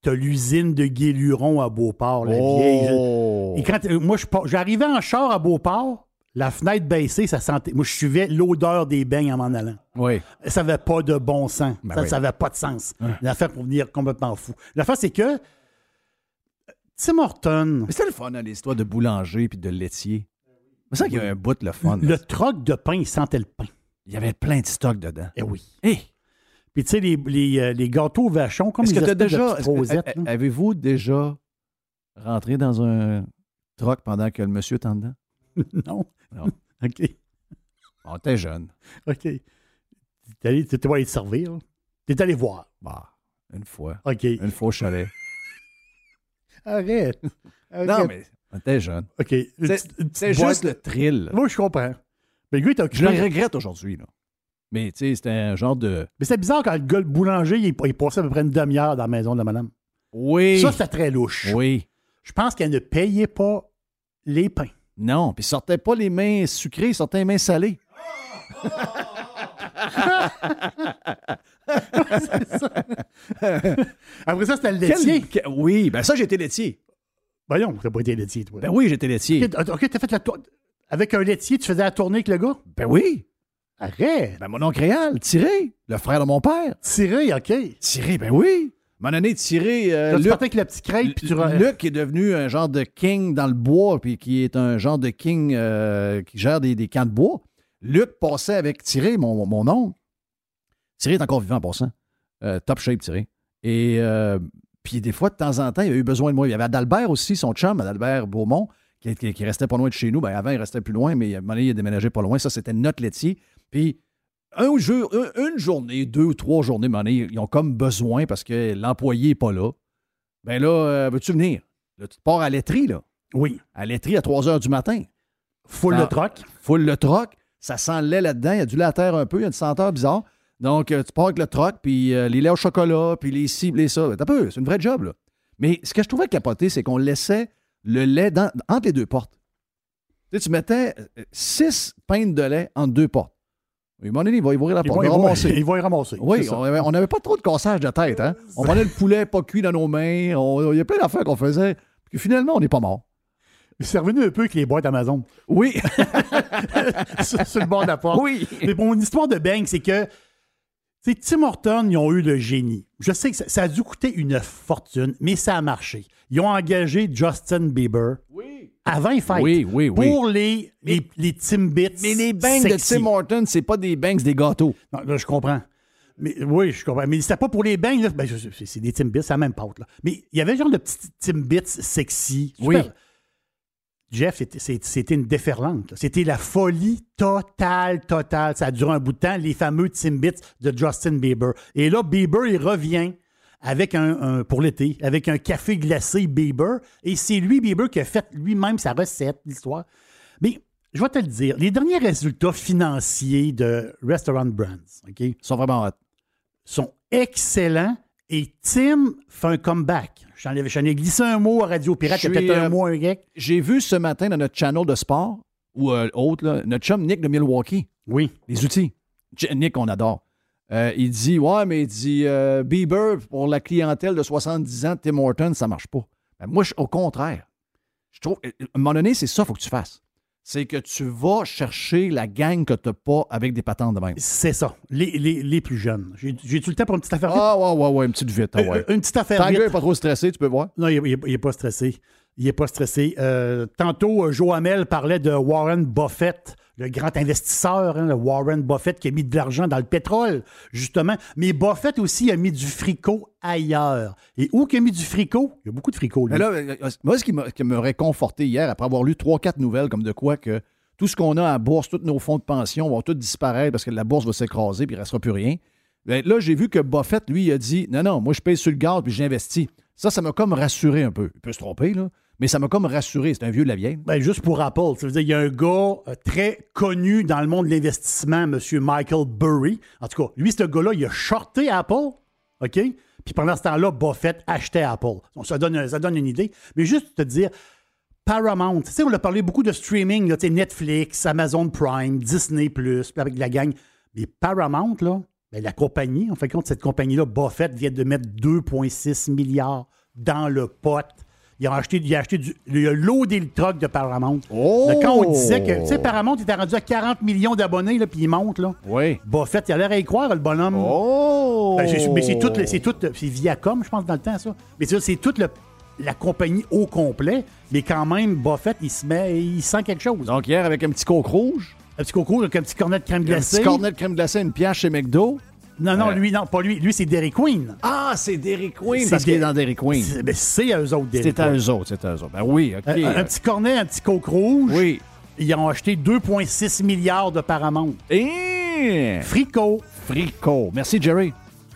D: t'as l'usine de Guéluron à Beauport, la vieille.
C: Oh!
D: Et quand euh, moi, je j'arrivais en char à Beauport, la fenêtre baissée, ça sentait. Moi, je suivais l'odeur des beignes en m'en allant.
C: Oui.
D: Ça n'avait pas de bon sens.
C: Ben
D: ça
C: oui.
D: n'avait pas de sens. L'affaire pour venir complètement fou. L'affaire, c'est que Tim Horton,
C: Mais c'était le fun, hein, l'histoire de boulanger puis de laitier. C'est ça qu'il y a un bout de le fun.
D: le troc de pain, il sentait le pain.
C: Il y avait plein de stock dedans.
D: Eh oui.
C: Hé!
D: Puis tu sais, les, les, euh, les gâteaux vachons, comme
C: Est-ce que as déjà. Avez-vous déjà rentré dans un troc pendant que le monsieur est en dedans?
D: non?
C: Non.
D: OK.
C: On était jeune.
D: OK. T'es allé, t'étais allé te servir. là. T'es allé voir.
C: Bah, une fois.
D: OK.
C: Une fois au chalet.
D: Arrête.
C: Non,
D: Arrête.
C: mais on était jeune.
D: OK. Une
C: C'est
D: petite- une petite
C: c'est
D: boîte.
C: juste le thrill.
D: Moi, je comprends. Mais le gars, il
C: Je le
D: occupé.
C: regrette aujourd'hui, là. Mais tu sais, c'était un genre de.
D: Mais c'est bizarre quand le gars, le boulanger, il, il passait à peu près une demi-heure dans la maison de la madame.
C: Oui.
D: Ça, c'était très louche.
C: Oui.
D: Je pense qu'elle ne payait pas les pains.
C: Non, puis sortait pas les mains sucrées, il sortait les mains salées.
D: Après ça, c'était le laitier.
C: Quel- Oui, ben ça, j'étais laitier.
D: Voyons, t'as pas été laitier, toi.
C: Ben oui, j'étais laitier.
D: OK, OK, t'as fait la tour- Avec un laitier, tu faisais la tournée avec le gars?
C: Ben oui.
D: Arrête!
C: Ben mon oncle réal, Tiré, le frère de mon père.
D: Tiré, OK.
C: Tiré, ben oui. Moment donné, Tiré, euh, Luc,
D: avec la petite crêpe, puis tu...
C: Luc est devenu un genre de king dans le bois, puis qui est un genre de king euh, qui gère des, des camps de bois. Luc passait avec Tiré, mon, mon oncle. Tiré est encore vivant en passant. Euh, top shape, Tiré. Et euh, puis des fois, de temps en temps, il a eu besoin de moi. Il y avait Adalbert aussi, son chum, Adalbert Beaumont, qui, qui- qui restait pas loin de chez nous. Ben, avant, il restait plus loin, mais à un moment donné, il a déménagé pas loin. Ça, c'était notre laitier. Puis un une journée, deux ou trois journées, donné, ils ont comme besoin parce que l'employé n'est pas là. Ben là, euh, veux-tu venir? Là, tu te pars à laiterie, là.
D: Oui.
C: À laiterie à 3 heures du matin.
D: Full le troc.
C: Full le troc. Ça sent le lait là-dedans. Il y a du lait à terre un peu. Il y a une senteur bizarre. Donc, euh, tu pars avec le troc, puis euh, les laits au chocolat, puis les ci, puis les ça. T'as un peu, c'est une vraie job, là. Mais ce que je trouvais capoté, c'est qu'on laissait le lait dans- entre les deux portes. Tu sais, tu mettais six pintes de lait entre deux portes. Moment donné, il va y ouvrir la porte. il va ramasser.
D: y ramasser.
C: Oui, on avait- on n'avait pas trop de cassage de tête. Hein? On prenait le poulet pas cuit dans nos mains. On- Il y a plein d'affaires qu'on faisait. Puis finalement, on n'est pas mort.
D: C'est revenu un peu avec les boîtes Amazon.
C: Oui.
D: sur, sur le bord de la porte.
C: Oui.
D: Mais mon histoire de bang, c'est que sais, Tim Horton, ils ont eu le génie. Je sais que ça, ça a dû coûter une fortune, mais ça a marché. Ils ont engagé Justin Bieber avant les fêtes
C: Oui, oui, oui.
D: pour les, les, les Timbits.
C: Mais les bangs
D: sexy.
C: de Tim Horton, c'est pas des bangs, des gâteaux.
D: Non, là, je comprends. Mais, oui, je comprends. Mais c'était pas pour les bangs. là. Ben, c'est c'est des Timbits, c'est la même pâte. Là. Mais il y avait un genre de petits Timbits sexy.
C: Oui.
D: Jeff, c'était- une déferlante. C'était la folie totale, totale. Ça a duré un bout de temps, les fameux Timbits de Justin Bieber. Et là, Bieber, il revient avec un, un- pour l'été, avec un café glacé Bieber. Et c'est lui, Bieber, qui a fait lui-même sa recette, l'histoire. Mais je vais te le dire, les derniers résultats financiers de Restaurant Brands, OK?
C: Sont vraiment hot.
D: sont excellents et Tim fait un comeback. J'en ai, glissé un mot à Radio Pirate, il y a peut-être un
C: euh,
D: mois, un gars.
C: J'ai vu ce matin dans notre channel de sport, ou euh, autre, là, notre chum Nick de Milwaukee,
D: Oui.
C: les outils. Nick, on adore. Euh, il dit Ouais, mais il dit Bieber, pour la clientèle de 70 ans, Tim Horton, ça marche pas. Ben, moi, je- au contraire. Je trouve, à un moment donné, c'est ça qu'il faut que tu fasses. C'est que tu vas chercher la gang que tu n'as pas avec des patentes de même.
D: C'est ça. Les, les- les plus jeunes. J'ai tout le temps pour une petite affaire vite?
C: Ah, ouais, ouais, ouais, une petite vite. ah
D: Euh,
C: ouais.
D: Une petite affaire vite.
C: n'est pas trop stressé, tu peux voir.
D: Non, il n'est pas stressé. Il n'est pas stressé. Euh, tantôt, euh, Joamel parlait de Warren Buffett, le grand investisseur, hein, le Warren Buffett qui a mis de l'argent dans le pétrole, justement. Mais Buffett aussi a mis du fricot ailleurs. Et où qu'il a mis du fricot? Il y a beaucoup de fricot.
C: Là, euh, moi, ce qui m'a- réconforté hier, après avoir lu trois, quatre nouvelles comme de quoi que tout ce qu'on a à bourse, tous nos fonds de pension vont tous disparaître parce que la bourse va s'écraser puis il ne restera plus rien. Ben, là, j'ai vu que Buffett, lui, a dit Non, non, moi, je paye sur le gaz puis j'investis. Ça, ça m'a comme rassuré un peu. Il peut se tromper, là, mais ça m'a comme rassuré. C'est un vieux de la vieille.
D: Ben, juste pour Apple, ça veut dire il y a un gars euh, très connu dans le monde de l'investissement, M. Michael Burry. En tout cas, lui, ce gars-là, il a shorté Apple, OK? Puis pendant ce temps-là, Buffett achetait Apple. Ça, donne, ça donne une idée. Mais juste te dire, Paramount, tu sais, on a parlé beaucoup de streaming, là, Netflix, Amazon Prime, Disney+, avec la gang. Mais Paramount, là, ben, la compagnie, en fait compte, cette compagnie-là, Buffett vient de mettre 2,6 milliards dans le pot. Il a acheté, il a acheté du, il a loadé le truck de Paramount.
C: Oh!
D: Là, quand on disait que, tu sais, Paramount était rendu à 40 millions d'abonnés, là, puis il monte, là.
C: Oui.
D: Buffett, il a l'air à y croire, le bonhomme.
C: Oh!
D: Ben, mais c'est tout, c'est tout, c'est Viacom, je pense, dans le temps, ça. Mais c'est c'est toute la compagnie au complet, mais quand même, Buffett, il se met, il sent quelque chose.
C: Donc, hier, avec un petit coke rouge,
D: Un petit coco, avec un petit cornet de crème
C: un
D: glacée.
C: petit cornet de crème glacée, une pièce chez McDo.
D: Non, non,
C: Euh,
D: lui, non, pas lui. Lui, c'est Derry Queen.
C: Ah, c'est Dairy Queen
D: C'est
C: parce qu'il est dans Dairy Queen.
D: C'est ben, c'est à eux autres, Dairy
C: C'est à eux autres, c'est à eux autres. Ben oui, OK.
D: Un, un petit cornet, un petit coke rouge.
C: Oui.
D: Ils ont acheté 2,6 milliards de Paramount.
C: Et...
D: Frico.
C: Frico. Merci, Jerry.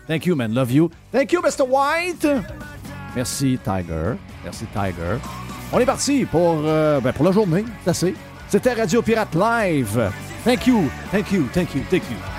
C: Thank you, man. Love you. Thank you, Mr. White. Merci, Tiger. Merci, Tiger. On est parti pour, euh, ben, pour la journée. C'est assez. C'était Radio Pirate Live. Thank you. Thank you. Thank you. Thank you.